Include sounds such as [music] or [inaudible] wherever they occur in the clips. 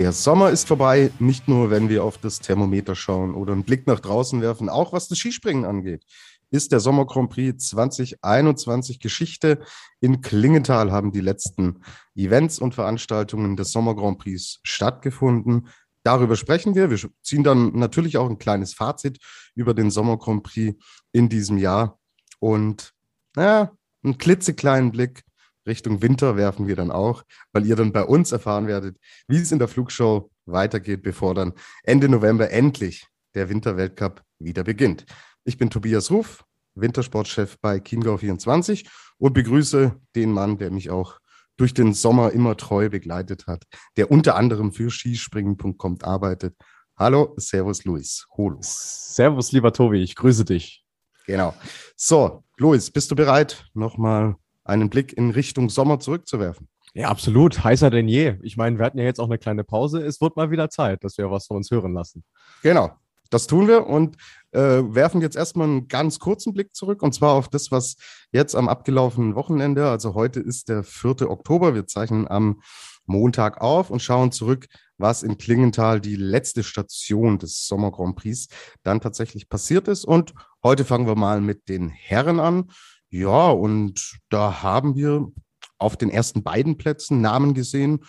Der Sommer ist vorbei, nicht nur, wenn wir auf das Thermometer schauen oder einen Blick nach draußen werfen, auch was das Skispringen angeht. Ist der Sommer Grand Prix 2021 Geschichte. In Klingenthal haben die letzten Events und Veranstaltungen des Sommer Grand Prix stattgefunden. Darüber sprechen wir. Wir ziehen dann natürlich auch ein kleines Fazit über den Sommer Grand Prix in diesem Jahr und ja, einen klitzekleinen Blick Richtung Winter werfen wir dann auch, weil ihr dann bei uns erfahren werdet, wie es in der Flugshow weitergeht, bevor dann Ende November endlich der Winterweltcup wieder beginnt. Ich bin Tobias Ruf, Wintersportchef bei Chiemgau 24 und begrüße den Mann, der mich auch durch den Sommer immer treu begleitet hat, der unter anderem für Skispringen.com arbeitet. Hallo, Servus Luis. Holo. Servus, lieber Tobi, ich grüße dich. Genau. So, Luis, bist du bereit, nochmal einen Blick in Richtung Sommer zurückzuwerfen. Ja, absolut. Heißer denn je. Ich meine, wir hatten ja jetzt auch eine kleine Pause. Es wird mal wieder Zeit, dass wir was von uns hören lassen. Genau. Das tun wir und äh, werfen jetzt erstmal einen ganz kurzen Blick zurück und zwar auf das, was jetzt am abgelaufenen Wochenende, also heute ist der 4. Oktober, wir zeichnen am Montag auf und schauen zurück, was in Klingenthal die letzte Station des Sommer Grand Prix dann tatsächlich passiert ist. Und heute fangen wir mal mit den Herren an. Ja, und da haben wir auf den ersten beiden Plätzen Namen gesehen,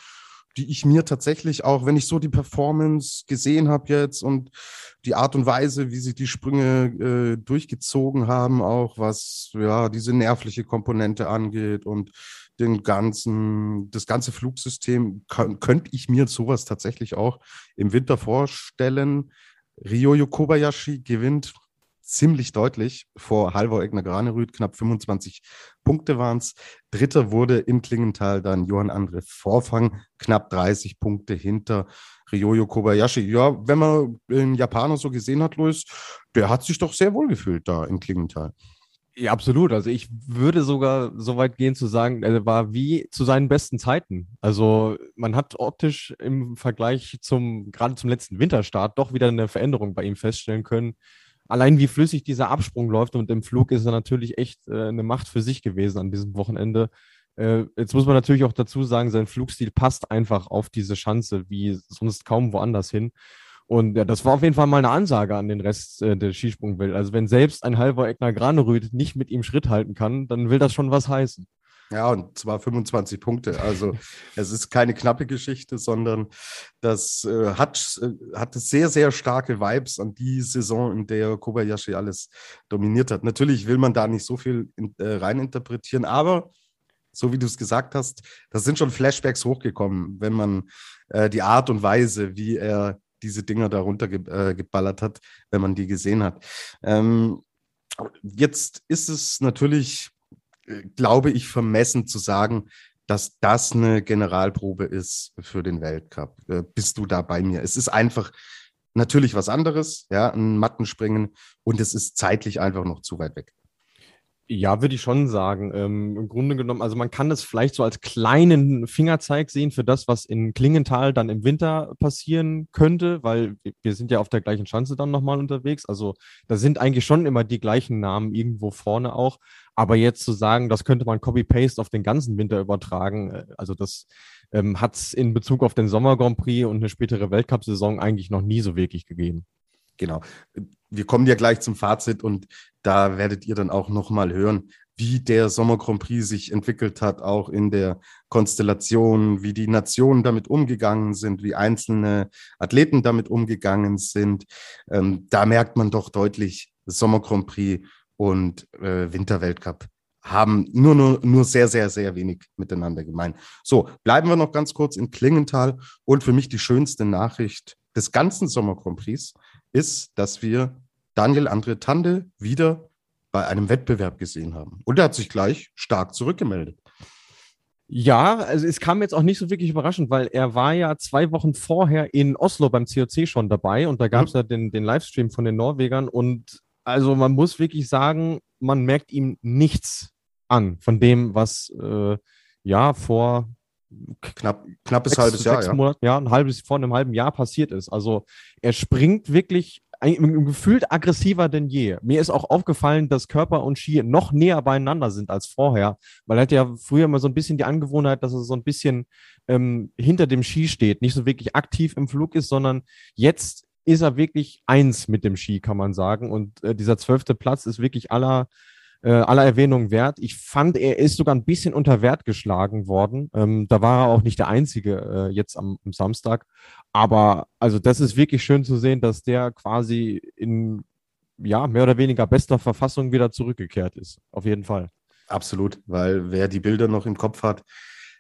die ich mir tatsächlich auch, wenn ich so die Performance gesehen habe jetzt und die Art und Weise, wie sie die Sprünge äh, durchgezogen haben, auch was ja diese nervliche Komponente angeht und den ganzen, das ganze Flugsystem, könnte ich mir sowas tatsächlich auch im Winter vorstellen. Ryoyo Kobayashi gewinnt ziemlich deutlich vor Halvor Egner Granerüth. Knapp 25 Punkte waren es. Dritter wurde im Klingenthal dann Johann André Vorfang, knapp 30 Punkte hinter Ryoyo Kobayashi. Ja, wenn man den Japaner so gesehen hat, Luis, der hat sich doch sehr wohl gefühlt da im Klingenthal. Ja, absolut. Also ich würde sogar so weit gehen zu sagen, er war wie zu seinen besten Zeiten. Also man hat optisch im Vergleich zum, gerade zum letzten Winterstart, doch wieder eine Veränderung bei ihm feststellen können allein wie flüssig dieser Absprung läuft und im Flug ist er natürlich echt äh, eine Macht für sich gewesen an diesem Wochenende. Äh, jetzt muss man natürlich auch dazu sagen, sein Flugstil passt einfach auf diese Schanze wie sonst kaum woanders hin. Und ja, das war auf jeden Fall mal eine Ansage an den Rest äh, der Skisprungwelt. Also wenn selbst ein halber Egner Granerüth nicht mit ihm Schritt halten kann, dann will das schon was heißen. Ja, und zwar 25 Punkte. Also [laughs] es ist keine knappe Geschichte, sondern das äh, hat, äh, hat sehr, sehr starke Vibes an die Saison, in der Kobayashi alles dominiert hat. Natürlich will man da nicht so viel in, äh, reininterpretieren, aber so wie du es gesagt hast, das sind schon Flashbacks hochgekommen, wenn man äh, die Art und Weise, wie er diese Dinger da runtergeballert äh, hat, wenn man die gesehen hat. Ähm, jetzt ist es natürlich glaube ich, vermessen zu sagen, dass das eine Generalprobe ist für den Weltcup. Äh, bist du da bei mir? Es ist einfach natürlich was anderes, ja, ein Mattenspringen und es ist zeitlich einfach noch zu weit weg. Ja, würde ich schon sagen. Ähm, Im Grunde genommen, also man kann das vielleicht so als kleinen Fingerzeig sehen für das, was in Klingenthal dann im Winter passieren könnte, weil wir sind ja auf der gleichen Schanze dann nochmal unterwegs. Also da sind eigentlich schon immer die gleichen Namen irgendwo vorne auch. Aber jetzt zu sagen, das könnte man Copy-Paste auf den ganzen Winter übertragen, äh, also das ähm, hat es in Bezug auf den Sommer Grand Prix und eine spätere Weltcup-Saison eigentlich noch nie so wirklich gegeben. Genau. Wir kommen ja gleich zum Fazit und da werdet ihr dann auch nochmal hören, wie der Sommer Grand Prix sich entwickelt hat, auch in der Konstellation, wie die Nationen damit umgegangen sind, wie einzelne Athleten damit umgegangen sind. Ähm, da merkt man doch deutlich, Sommer Grand Prix und äh, Winterweltcup haben nur, nur, nur sehr, sehr, sehr wenig miteinander gemein. So, bleiben wir noch ganz kurz in Klingenthal und für mich die schönste Nachricht des ganzen Sommer Grand Prix ist, dass wir Daniel André Tande wieder bei einem Wettbewerb gesehen haben. Und er hat sich gleich stark zurückgemeldet. Ja, also es kam jetzt auch nicht so wirklich überraschend, weil er war ja zwei Wochen vorher in Oslo beim COC schon dabei und da gab es mhm. ja den, den Livestream von den Norwegern und also man muss wirklich sagen, man merkt ihm nichts an von dem, was äh, ja vor knapp knappes sechs, halbes Jahr, ja. Monaten, ja, ein halbes vor einem halben Jahr passiert ist. Also er springt wirklich gefühlt aggressiver denn je. Mir ist auch aufgefallen, dass Körper und Ski noch näher beieinander sind als vorher, weil er hat ja früher immer so ein bisschen die Angewohnheit, dass er so ein bisschen ähm, hinter dem Ski steht, nicht so wirklich aktiv im Flug ist, sondern jetzt ist er wirklich eins mit dem Ski, kann man sagen. Und äh, dieser zwölfte Platz ist wirklich aller äh, aller Erwähnung wert. Ich fand, er ist sogar ein bisschen unter Wert geschlagen worden. Ähm, da war er auch nicht der Einzige äh, jetzt am, am, Samstag. Aber also das ist wirklich schön zu sehen, dass der quasi in ja mehr oder weniger bester Verfassung wieder zurückgekehrt ist. Auf jeden Fall. Absolut, weil wer die Bilder noch im Kopf hat,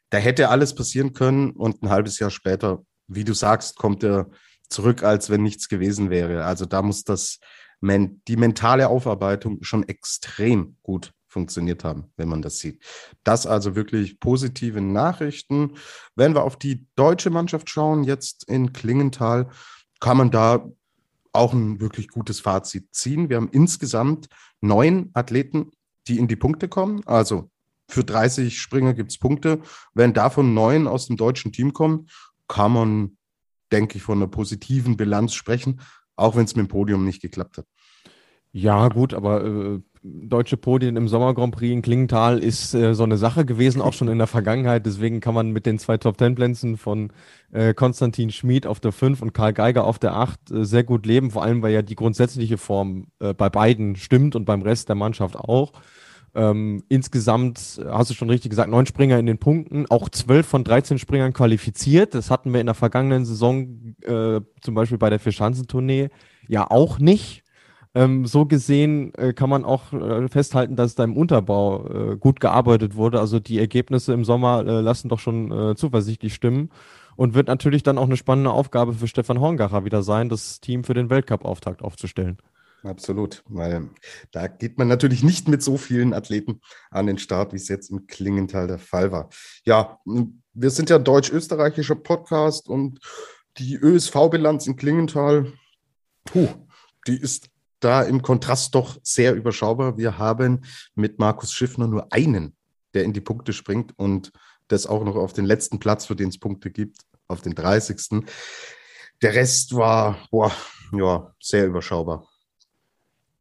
da hätte alles passieren können und ein halbes Jahr später, wie du sagst, kommt er zurück, als wenn nichts gewesen wäre. Also da muss das die mentale Aufarbeitung schon extrem gut funktioniert haben, wenn man das sieht. Das also wirklich positive Nachrichten. Wenn wir auf die deutsche Mannschaft schauen, jetzt in Klingenthal, kann man da auch ein wirklich gutes Fazit ziehen. Wir haben insgesamt neun Athleten, die in die Punkte kommen. Also für 30 Springer gibt es Punkte. Wenn davon neun aus dem deutschen Team kommen, kann man, denke ich, von einer positiven Bilanz sprechen auch wenn es mit dem Podium nicht geklappt hat. Ja, gut, aber äh, deutsche Podien im Sommer Grand Prix in Klingenthal ist äh, so eine Sache gewesen, auch schon in der Vergangenheit. Deswegen kann man mit den zwei Top Ten Plätzen von äh, Konstantin Schmid auf der 5 und Karl Geiger auf der 8 äh, sehr gut leben, vor allem weil ja die grundsätzliche Form äh, bei beiden stimmt und beim Rest der Mannschaft auch. Ähm, insgesamt hast du schon richtig gesagt, neun Springer in den Punkten, auch zwölf von 13 Springern qualifiziert. Das hatten wir in der vergangenen Saison, äh, zum Beispiel bei der Vierschanzentournee, ja auch nicht. Ähm, so gesehen äh, kann man auch äh, festhalten, dass da im Unterbau äh, gut gearbeitet wurde. Also die Ergebnisse im Sommer äh, lassen doch schon äh, zuversichtlich stimmen. Und wird natürlich dann auch eine spannende Aufgabe für Stefan Horngacher wieder sein, das Team für den Weltcup-Auftakt aufzustellen. Absolut, weil da geht man natürlich nicht mit so vielen Athleten an den Start, wie es jetzt im Klingenthal der Fall war. Ja, wir sind ja deutsch-österreichischer Podcast und die ÖSV-Bilanz in Klingenthal, puh, die ist da im Kontrast doch sehr überschaubar. Wir haben mit Markus Schiffner nur einen, der in die Punkte springt und das auch noch auf den letzten Platz, für den es Punkte gibt, auf den 30. Der Rest war boah, ja, sehr überschaubar.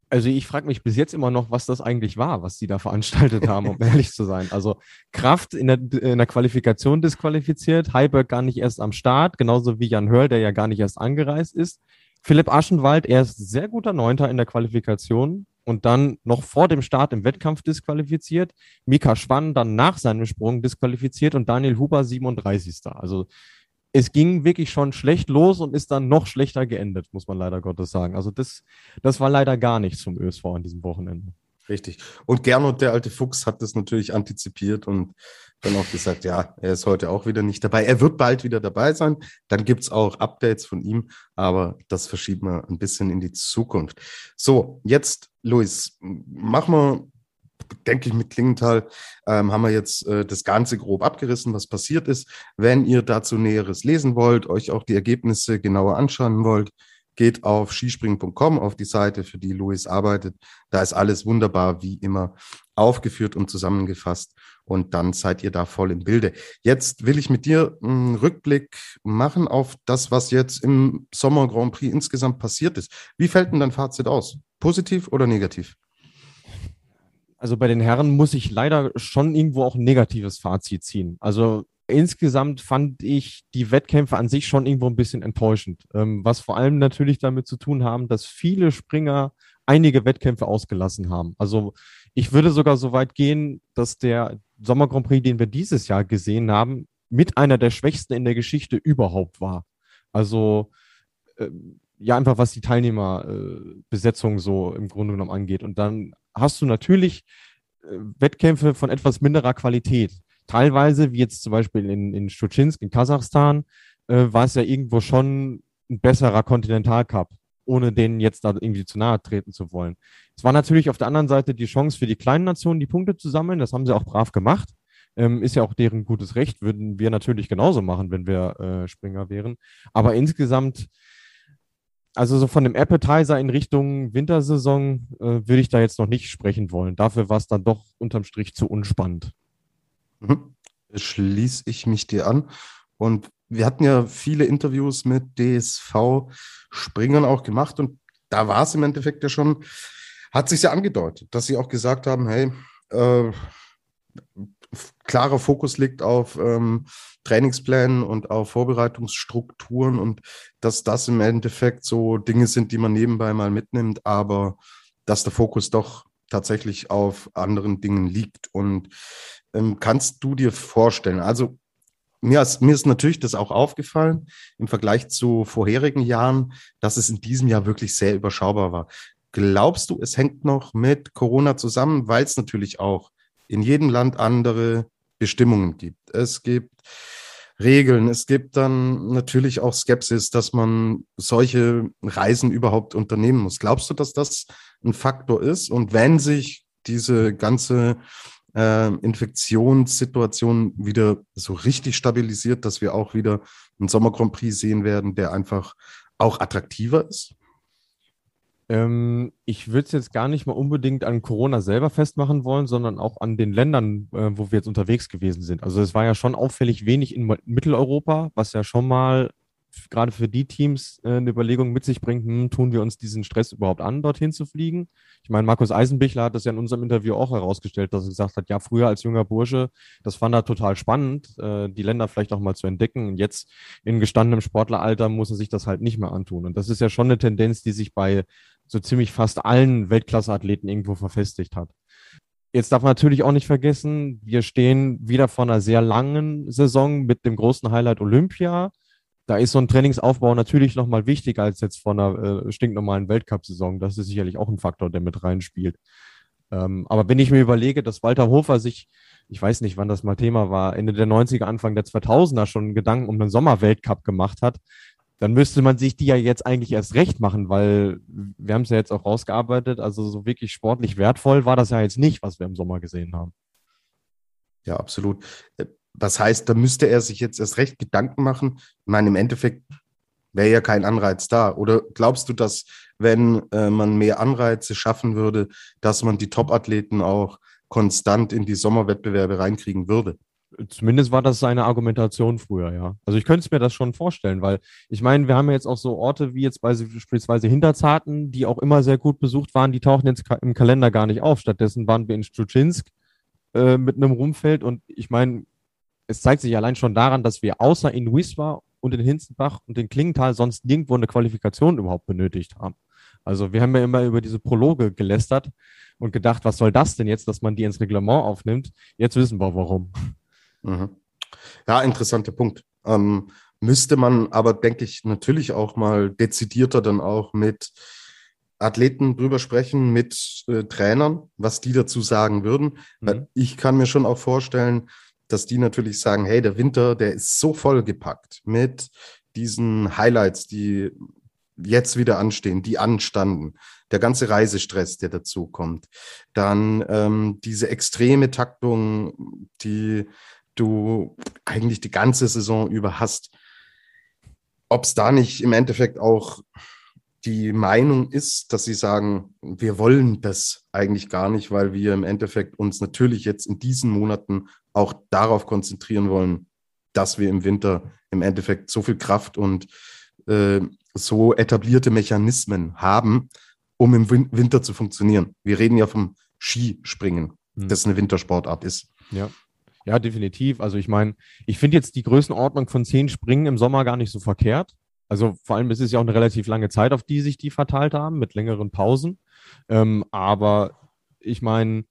Also ich frage mich bis jetzt immer noch, was das eigentlich war, was die da veranstaltet haben, um [laughs] ehrlich zu sein. Also Kraft in der, in der Qualifikation disqualifiziert, Heiberg gar nicht erst am Start, genauso wie Jan Hörl, der ja gar nicht erst angereist ist. Philipp Aschenwald, er ist sehr guter Neunter in der Qualifikation und dann noch vor dem Start im Wettkampf disqualifiziert. Mika Schwann dann nach seinem Sprung disqualifiziert und Daniel Huber 37. Also es ging wirklich schon schlecht los und ist dann noch schlechter geendet, muss man leider Gottes sagen. Also das, das war leider gar nichts zum ÖSV an diesem Wochenende. Richtig. Und Gernot, der alte Fuchs, hat das natürlich antizipiert und dann auch gesagt, ja, er ist heute auch wieder nicht dabei. Er wird bald wieder dabei sein. Dann gibt es auch Updates von ihm, aber das verschieben wir ein bisschen in die Zukunft. So, jetzt, Luis, machen wir denke ich, mit Klingenthal ähm, haben wir jetzt äh, das Ganze grob abgerissen, was passiert ist. Wenn ihr dazu Näheres lesen wollt, euch auch die Ergebnisse genauer anschauen wollt, geht auf skispringen.com, auf die Seite, für die Luis arbeitet. Da ist alles wunderbar, wie immer, aufgeführt und zusammengefasst. Und dann seid ihr da voll im Bilde. Jetzt will ich mit dir einen Rückblick machen auf das, was jetzt im Sommer Grand Prix insgesamt passiert ist. Wie fällt denn dein Fazit aus? Positiv oder negativ? Also bei den Herren muss ich leider schon irgendwo auch ein negatives Fazit ziehen. Also insgesamt fand ich die Wettkämpfe an sich schon irgendwo ein bisschen enttäuschend, ähm, was vor allem natürlich damit zu tun haben, dass viele Springer einige Wettkämpfe ausgelassen haben. Also ich würde sogar so weit gehen, dass der Sommer Grand Prix, den wir dieses Jahr gesehen haben, mit einer der schwächsten in der Geschichte überhaupt war. Also äh, ja, einfach was die Teilnehmerbesetzung äh, so im Grunde genommen angeht. Und dann hast du natürlich äh, Wettkämpfe von etwas minderer Qualität. Teilweise, wie jetzt zum Beispiel in, in Stuczynsk in Kasachstan, äh, war es ja irgendwo schon ein besserer Kontinentalcup, ohne denen jetzt da irgendwie zu nahe treten zu wollen. Es war natürlich auf der anderen Seite die Chance für die kleinen Nationen, die Punkte zu sammeln. Das haben sie auch brav gemacht. Ähm, ist ja auch deren gutes Recht, würden wir natürlich genauso machen, wenn wir äh, Springer wären. Aber insgesamt also so von dem Appetizer in Richtung Wintersaison äh, würde ich da jetzt noch nicht sprechen wollen. Dafür war es dann doch unterm Strich zu unspannend. Mhm. Schließe ich mich dir an. Und wir hatten ja viele Interviews mit DSV-Springern auch gemacht und da war es im Endeffekt ja schon, hat sich ja angedeutet, dass sie auch gesagt haben, hey, äh, klarer Fokus liegt auf ähm, Trainingsplänen und auf Vorbereitungsstrukturen und dass das im Endeffekt so Dinge sind, die man nebenbei mal mitnimmt, aber dass der Fokus doch tatsächlich auf anderen Dingen liegt. Und ähm, kannst du dir vorstellen, also mir ist, mir ist natürlich das auch aufgefallen im Vergleich zu vorherigen Jahren, dass es in diesem Jahr wirklich sehr überschaubar war. Glaubst du, es hängt noch mit Corona zusammen, weil es natürlich auch in jedem Land andere Bestimmungen gibt. Es gibt Regeln, es gibt dann natürlich auch Skepsis, dass man solche Reisen überhaupt unternehmen muss. Glaubst du, dass das ein Faktor ist? Und wenn sich diese ganze äh, Infektionssituation wieder so richtig stabilisiert, dass wir auch wieder einen Sommer Grand Prix sehen werden, der einfach auch attraktiver ist? Ähm, ich würde es jetzt gar nicht mal unbedingt an Corona selber festmachen wollen, sondern auch an den Ländern, äh, wo wir jetzt unterwegs gewesen sind. Also es war ja schon auffällig wenig in Mitteleuropa, was ja schon mal gerade für die Teams äh, eine Überlegung mit sich bringt, hm, tun wir uns diesen Stress überhaupt an, dorthin zu fliegen? Ich meine, Markus Eisenbichler hat das ja in unserem Interview auch herausgestellt, dass er gesagt hat, ja, früher als junger Bursche, das fand er total spannend, äh, die Länder vielleicht auch mal zu entdecken. Und jetzt in gestandenem Sportleralter muss er sich das halt nicht mehr antun. Und das ist ja schon eine Tendenz, die sich bei so ziemlich fast allen Weltklasseathleten irgendwo verfestigt hat. Jetzt darf man natürlich auch nicht vergessen, wir stehen wieder vor einer sehr langen Saison mit dem großen Highlight Olympia. Da ist so ein Trainingsaufbau natürlich nochmal wichtiger als jetzt vor einer äh, stinknormalen Weltcup-Saison. Das ist sicherlich auch ein Faktor, der mit reinspielt. Ähm, aber wenn ich mir überlege, dass Walter Hofer sich, ich weiß nicht, wann das mal Thema war, Ende der 90er, Anfang der 2000er schon Gedanken um einen Sommerweltcup gemacht hat, dann müsste man sich die ja jetzt eigentlich erst recht machen, weil wir haben es ja jetzt auch rausgearbeitet. Also so wirklich sportlich wertvoll war das ja jetzt nicht, was wir im Sommer gesehen haben. Ja, absolut. Das heißt, da müsste er sich jetzt erst recht Gedanken machen. Ich meine, im Endeffekt wäre ja kein Anreiz da. Oder glaubst du, dass wenn äh, man mehr Anreize schaffen würde, dass man die Top-Athleten auch konstant in die Sommerwettbewerbe reinkriegen würde? Zumindest war das seine Argumentation früher, ja. Also ich könnte es mir das schon vorstellen, weil ich meine, wir haben ja jetzt auch so Orte wie jetzt beispielsweise Hinterzarten, die auch immer sehr gut besucht waren, die tauchen jetzt im Kalender gar nicht auf. Stattdessen waren wir in Stutschinsk äh, mit einem Rumfeld und ich meine, es zeigt sich allein schon daran, dass wir außer in Wiswa und in Hinzenbach und in Klingenthal sonst nirgendwo eine Qualifikation überhaupt benötigt haben. Also wir haben ja immer über diese Prologe gelästert und gedacht, was soll das denn jetzt, dass man die ins Reglement aufnimmt? Jetzt wissen wir warum. Mhm. Ja, interessanter Punkt. Ähm, müsste man aber, denke ich, natürlich auch mal dezidierter dann auch mit Athleten drüber sprechen, mit äh, Trainern, was die dazu sagen würden. Mhm. Ich kann mir schon auch vorstellen, dass die natürlich sagen, hey, der Winter, der ist so vollgepackt mit diesen Highlights, die jetzt wieder anstehen, die anstanden, der ganze Reisestress, der dazu kommt, dann ähm, diese extreme Taktung, die du eigentlich die ganze Saison über hast. Ob es da nicht im Endeffekt auch die Meinung ist, dass sie sagen, wir wollen das eigentlich gar nicht, weil wir im Endeffekt uns natürlich jetzt in diesen Monaten auch darauf konzentrieren wollen, dass wir im Winter im Endeffekt so viel Kraft und äh, so etablierte Mechanismen haben, um im Winter zu funktionieren. Wir reden ja vom Skispringen, hm. das eine Wintersportart ist. Ja. Ja, definitiv. Also ich meine, ich finde jetzt die Größenordnung von zehn Springen im Sommer gar nicht so verkehrt. Also vor allem ist es ja auch eine relativ lange Zeit, auf die sich die verteilt haben, mit längeren Pausen. Ähm, aber ich meine,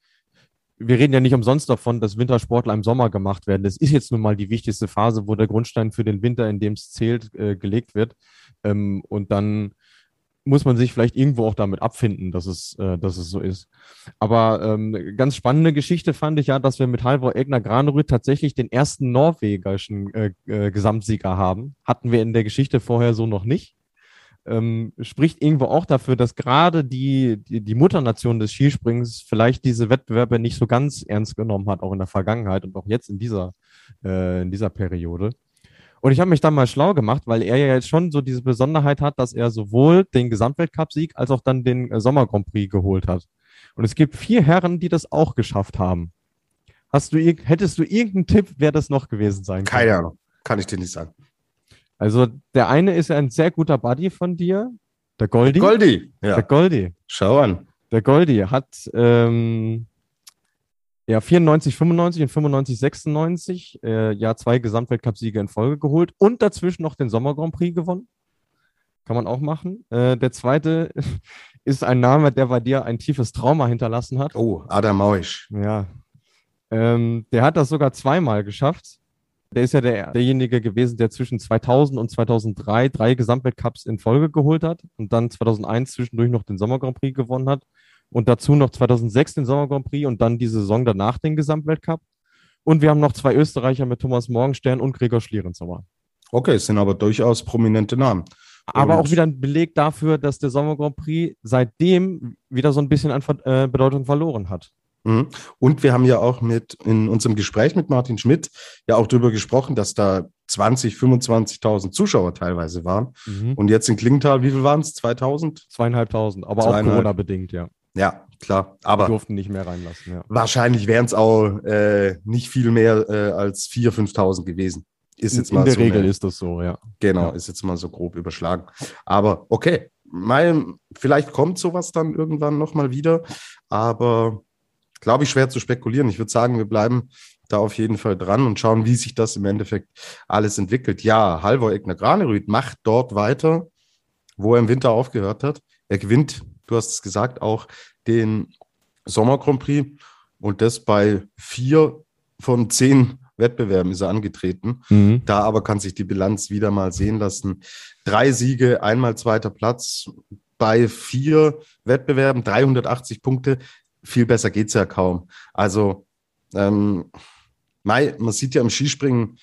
wir reden ja nicht umsonst davon, dass Wintersportler im Sommer gemacht werden. Das ist jetzt nun mal die wichtigste Phase, wo der Grundstein für den Winter, in dem es zählt, äh, gelegt wird. Ähm, und dann muss man sich vielleicht irgendwo auch damit abfinden, dass es, äh, dass es so ist. Aber ähm, ganz spannende Geschichte fand ich ja, dass wir mit Halvor Egner Granerud tatsächlich den ersten norwegischen äh, äh, Gesamtsieger haben. Hatten wir in der Geschichte vorher so noch nicht. Ähm, spricht irgendwo auch dafür, dass gerade die, die, die Mutternation des Skisprings vielleicht diese Wettbewerbe nicht so ganz ernst genommen hat, auch in der Vergangenheit und auch jetzt in dieser, äh, in dieser Periode. Und ich habe mich dann mal schlau gemacht, weil er ja jetzt schon so diese Besonderheit hat, dass er sowohl den Gesamtweltcup-Sieg als auch dann den äh, Sommer Grand Prix geholt hat. Und es gibt vier Herren, die das auch geschafft haben. Hast du, hättest du irgendeinen Tipp, wer das noch gewesen sein könnte? Keine Ahnung, kann ich dir nicht sagen. Also der eine ist ein sehr guter Buddy von dir, der Goldi. Goldi, ja. Der Goldi. Schau an. Der Goldi hat ähm, ja 94, 95 und 95, 96 äh, ja zwei Gesamtweltcup-Siege in Folge geholt und dazwischen noch den Sommer Grand Prix gewonnen. Kann man auch machen. Äh, der zweite [laughs] ist ein Name, der bei dir ein tiefes Trauma hinterlassen hat. Oh, Adam Mauisch. Ja. Ähm, der hat das sogar zweimal geschafft. Der ist ja der, derjenige gewesen, der zwischen 2000 und 2003 drei Gesamtweltcups in Folge geholt hat und dann 2001 zwischendurch noch den Sommer Grand Prix gewonnen hat und dazu noch 2006 den Sommer Grand Prix und dann die Saison danach den Gesamtweltcup. Und wir haben noch zwei Österreicher mit Thomas Morgenstern und Gregor Schlierenzauer. Okay, es sind aber durchaus prominente Namen. Aber und auch wieder ein Beleg dafür, dass der Sommer Grand Prix seitdem wieder so ein bisschen an äh, Bedeutung verloren hat. Mhm. Und wir haben ja auch mit in unserem Gespräch mit Martin Schmidt ja auch darüber gesprochen, dass da 20, 25.000 Zuschauer teilweise waren. Mhm. Und jetzt in Klingenthal, wie viel waren es? 2.000? Zweieinhalbtausend, aber auch Corona-bedingt, ja. Ja, klar. Aber Die durften nicht mehr reinlassen. Ja. Wahrscheinlich wären es auch äh, nicht viel mehr äh, als 4.000, 5.000 gewesen. Ist jetzt in, mal in der so Regel eine, ist das so, ja. Genau, ja. ist jetzt mal so grob überschlagen. Aber okay, mein, vielleicht kommt sowas dann irgendwann nochmal wieder. Aber glaube ich, schwer zu spekulieren. Ich würde sagen, wir bleiben da auf jeden Fall dran und schauen, wie sich das im Endeffekt alles entwickelt. Ja, Halvor Egner Granerüth macht dort weiter, wo er im Winter aufgehört hat. Er gewinnt, du hast es gesagt, auch den Sommer Grand Prix und das bei vier von zehn Wettbewerben ist er angetreten. Mhm. Da aber kann sich die Bilanz wieder mal sehen lassen. Drei Siege, einmal zweiter Platz bei vier Wettbewerben, 380 Punkte viel besser geht's ja kaum. Also ähm, Mai, man sieht ja im Skispringen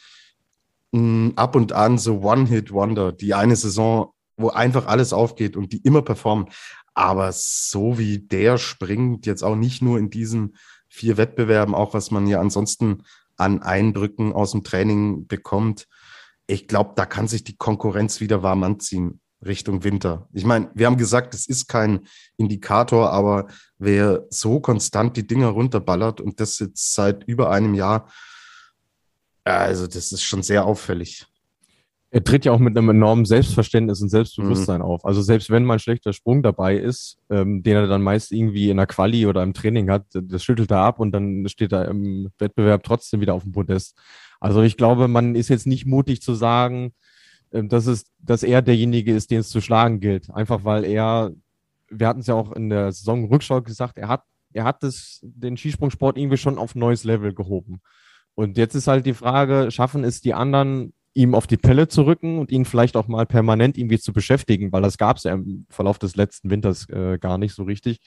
mh, ab und an so One-Hit-Wonder, die eine Saison, wo einfach alles aufgeht und die immer performen. Aber so wie der springt, jetzt auch nicht nur in diesen vier Wettbewerben, auch was man ja ansonsten an Eindrücken aus dem Training bekommt, ich glaube, da kann sich die Konkurrenz wieder warm anziehen. Richtung Winter. Ich meine, wir haben gesagt, es ist kein Indikator, aber wer so konstant die Dinger runterballert und das jetzt seit über einem Jahr, also das ist schon sehr auffällig. Er tritt ja auch mit einem enormen Selbstverständnis und Selbstbewusstsein mhm. auf. Also selbst wenn mal ein schlechter Sprung dabei ist, ähm, den er dann meist irgendwie in der Quali oder im Training hat, das schüttelt er ab und dann steht er im Wettbewerb trotzdem wieder auf dem Podest. Also ich glaube, man ist jetzt nicht mutig zu sagen, ähm, dass, es, dass er derjenige ist, den es zu schlagen gilt. Einfach weil er, wir hatten es ja auch in der Saisonrückschau gesagt, er hat, er hat das, den Skisprungsport irgendwie schon auf ein neues Level gehoben. Und jetzt ist halt die Frage, schaffen es die anderen, ihm auf die Pelle zu rücken und ihn vielleicht auch mal permanent irgendwie zu beschäftigen, weil das gab es ja im Verlauf des letzten Winters äh, gar nicht so richtig.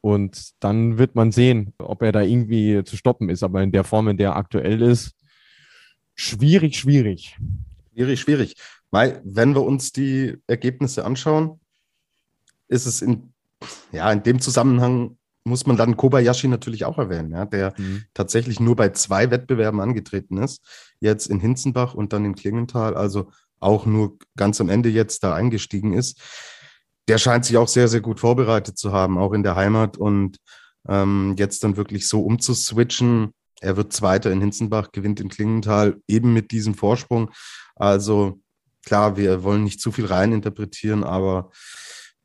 Und dann wird man sehen, ob er da irgendwie zu stoppen ist. Aber in der Form, in der er aktuell ist, schwierig, schwierig. Schwierig, schwierig. Weil, wenn wir uns die Ergebnisse anschauen, ist es in, ja, in dem Zusammenhang muss man dann Kobayashi natürlich auch erwähnen, ja, der mhm. tatsächlich nur bei zwei Wettbewerben angetreten ist. Jetzt in Hinzenbach und dann in Klingenthal, also auch nur ganz am Ende jetzt da eingestiegen ist. Der scheint sich auch sehr, sehr gut vorbereitet zu haben, auch in der Heimat und ähm, jetzt dann wirklich so umzuswitchen. Er wird Zweiter in Hinzenbach, gewinnt in Klingenthal eben mit diesem Vorsprung. Also klar, wir wollen nicht zu viel reininterpretieren, aber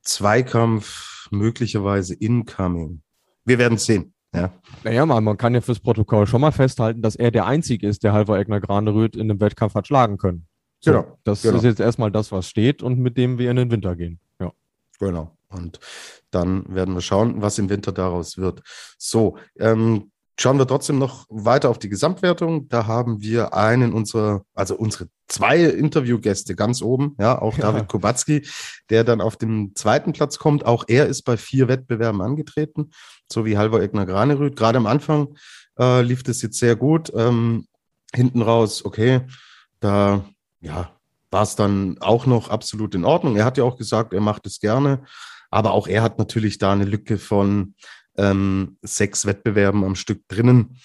Zweikampf möglicherweise incoming. Wir werden sehen. Ja. Naja, man, man kann ja fürs Protokoll schon mal festhalten, dass er der Einzige ist, der Halvor Egner Granerüth in dem Wettkampf hat schlagen können. So, genau. Das genau. ist jetzt erstmal das, was steht und mit dem wir in den Winter gehen. Ja. Genau. Und dann werden wir schauen, was im Winter daraus wird. So, ähm, Schauen wir trotzdem noch weiter auf die Gesamtwertung. Da haben wir einen unserer, also unsere zwei Interviewgäste ganz oben, ja, auch ja. David Kubacki, der dann auf den zweiten Platz kommt. Auch er ist bei vier Wettbewerben angetreten, so wie Halvor Egner Granerüth. Gerade am Anfang äh, lief das jetzt sehr gut. Ähm, hinten raus, okay, da, ja, war es dann auch noch absolut in Ordnung. Er hat ja auch gesagt, er macht es gerne. Aber auch er hat natürlich da eine Lücke von ähm, sechs Wettbewerben am Stück drinnen.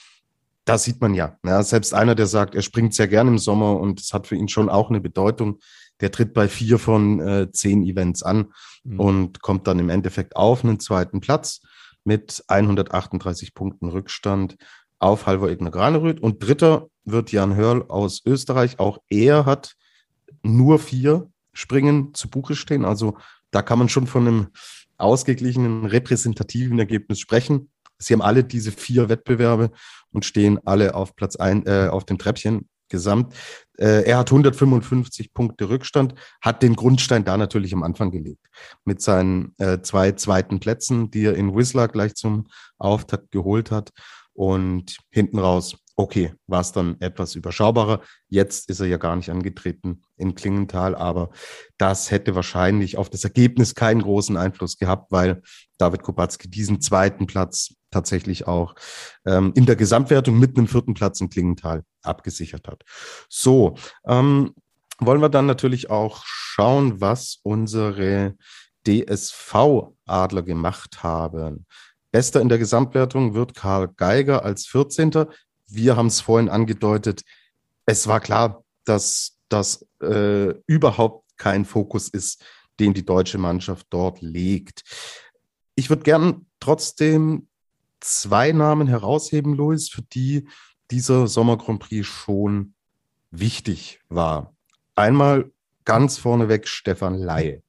das sieht man ja. ja. Selbst einer, der sagt, er springt sehr gern im Sommer und es hat für ihn schon auch eine Bedeutung, der tritt bei vier von äh, zehn Events an mhm. und kommt dann im Endeffekt auf einen zweiten Platz mit 138 Punkten Rückstand auf Halvor Egner Granerüth. Und dritter wird Jan Hörl aus Österreich. Auch er hat nur vier Springen zu Buche stehen. Also da kann man schon von einem ausgeglichenen, repräsentativen Ergebnis sprechen. Sie haben alle diese vier Wettbewerbe und stehen alle auf Platz ein, äh, auf dem Treppchen gesamt. Äh, er hat 155 Punkte Rückstand, hat den Grundstein da natürlich am Anfang gelegt. Mit seinen äh, zwei zweiten Plätzen, die er in Whistler gleich zum Auftakt geholt hat. Und hinten raus Okay, war es dann etwas überschaubarer. Jetzt ist er ja gar nicht angetreten in Klingenthal, aber das hätte wahrscheinlich auf das Ergebnis keinen großen Einfluss gehabt, weil David Kubacki diesen zweiten Platz tatsächlich auch ähm, in der Gesamtwertung mit einem vierten Platz in Klingenthal abgesichert hat. So, ähm, wollen wir dann natürlich auch schauen, was unsere DSV-Adler gemacht haben. Bester in der Gesamtwertung wird Karl Geiger als 14 wir haben es vorhin angedeutet, es war klar, dass das äh, überhaupt kein Fokus ist, den die deutsche Mannschaft dort legt. Ich würde gern trotzdem zwei Namen herausheben, Luis, für die dieser Sommer Grand Prix schon wichtig war. Einmal ganz vorneweg Stefan Laie,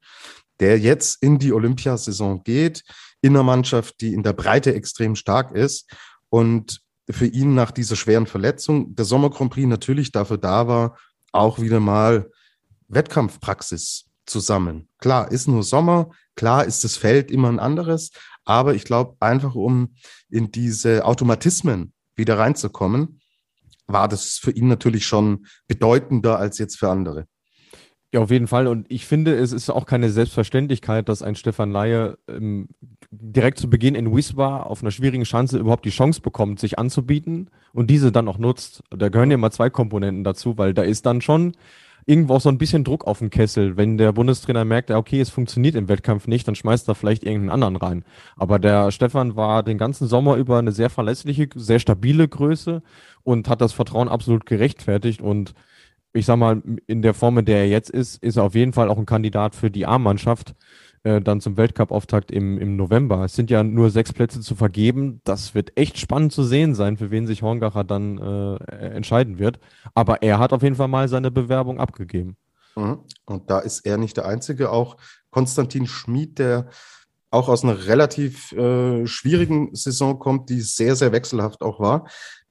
der jetzt in die Olympiasaison geht, in einer Mannschaft, die in der Breite extrem stark ist und für ihn nach dieser schweren Verletzung der Sommer Grand Prix natürlich dafür da war, auch wieder mal Wettkampfpraxis zusammen. Klar, ist nur Sommer, klar ist das Feld immer ein anderes, aber ich glaube, einfach um in diese Automatismen wieder reinzukommen, war das für ihn natürlich schon bedeutender als jetzt für andere. Ja, auf jeden Fall. Und ich finde, es ist auch keine Selbstverständlichkeit, dass ein Stefan Laie ähm, direkt zu Beginn in Wiswa auf einer schwierigen Chance überhaupt die Chance bekommt, sich anzubieten und diese dann auch nutzt. Da gehören ja mal zwei Komponenten dazu, weil da ist dann schon irgendwo auch so ein bisschen Druck auf dem Kessel. Wenn der Bundestrainer merkt, okay, es funktioniert im Wettkampf nicht, dann schmeißt er vielleicht irgendeinen anderen rein. Aber der Stefan war den ganzen Sommer über eine sehr verlässliche, sehr stabile Größe und hat das Vertrauen absolut gerechtfertigt und ich sag mal, in der Form, in der er jetzt ist, ist er auf jeden Fall auch ein Kandidat für die A-Mannschaft äh, dann zum Weltcup-Auftakt im, im November. Es sind ja nur sechs Plätze zu vergeben. Das wird echt spannend zu sehen sein, für wen sich Horngacher dann äh, entscheiden wird. Aber er hat auf jeden Fall mal seine Bewerbung abgegeben. Mhm. Und da ist er nicht der Einzige. Auch Konstantin Schmid, der auch aus einer relativ äh, schwierigen Saison kommt, die sehr, sehr wechselhaft auch war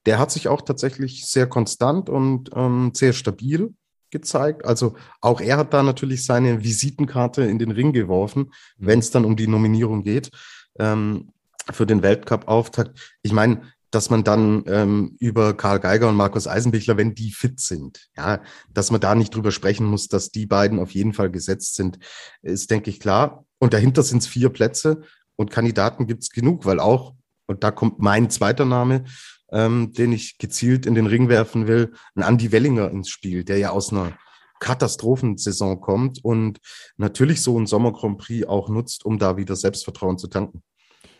der hat sich auch tatsächlich sehr konstant und ähm, sehr stabil gezeigt. Also auch er hat da natürlich seine Visitenkarte in den Ring geworfen, wenn es dann um die Nominierung geht ähm, für den Weltcup-Auftakt. Ich meine, dass man dann ähm, über Karl Geiger und Markus Eisenbichler, wenn die fit sind, ja, dass man da nicht drüber sprechen muss, dass die beiden auf jeden Fall gesetzt sind, ist, denke ich, klar. Und dahinter sind es vier Plätze und Kandidaten gibt es genug, weil auch, und da kommt mein zweiter Name, ähm, den ich gezielt in den Ring werfen will, ein Andy Wellinger ins Spiel, der ja aus einer Katastrophensaison kommt und natürlich so ein Sommer Grand Prix auch nutzt, um da wieder Selbstvertrauen zu tanken.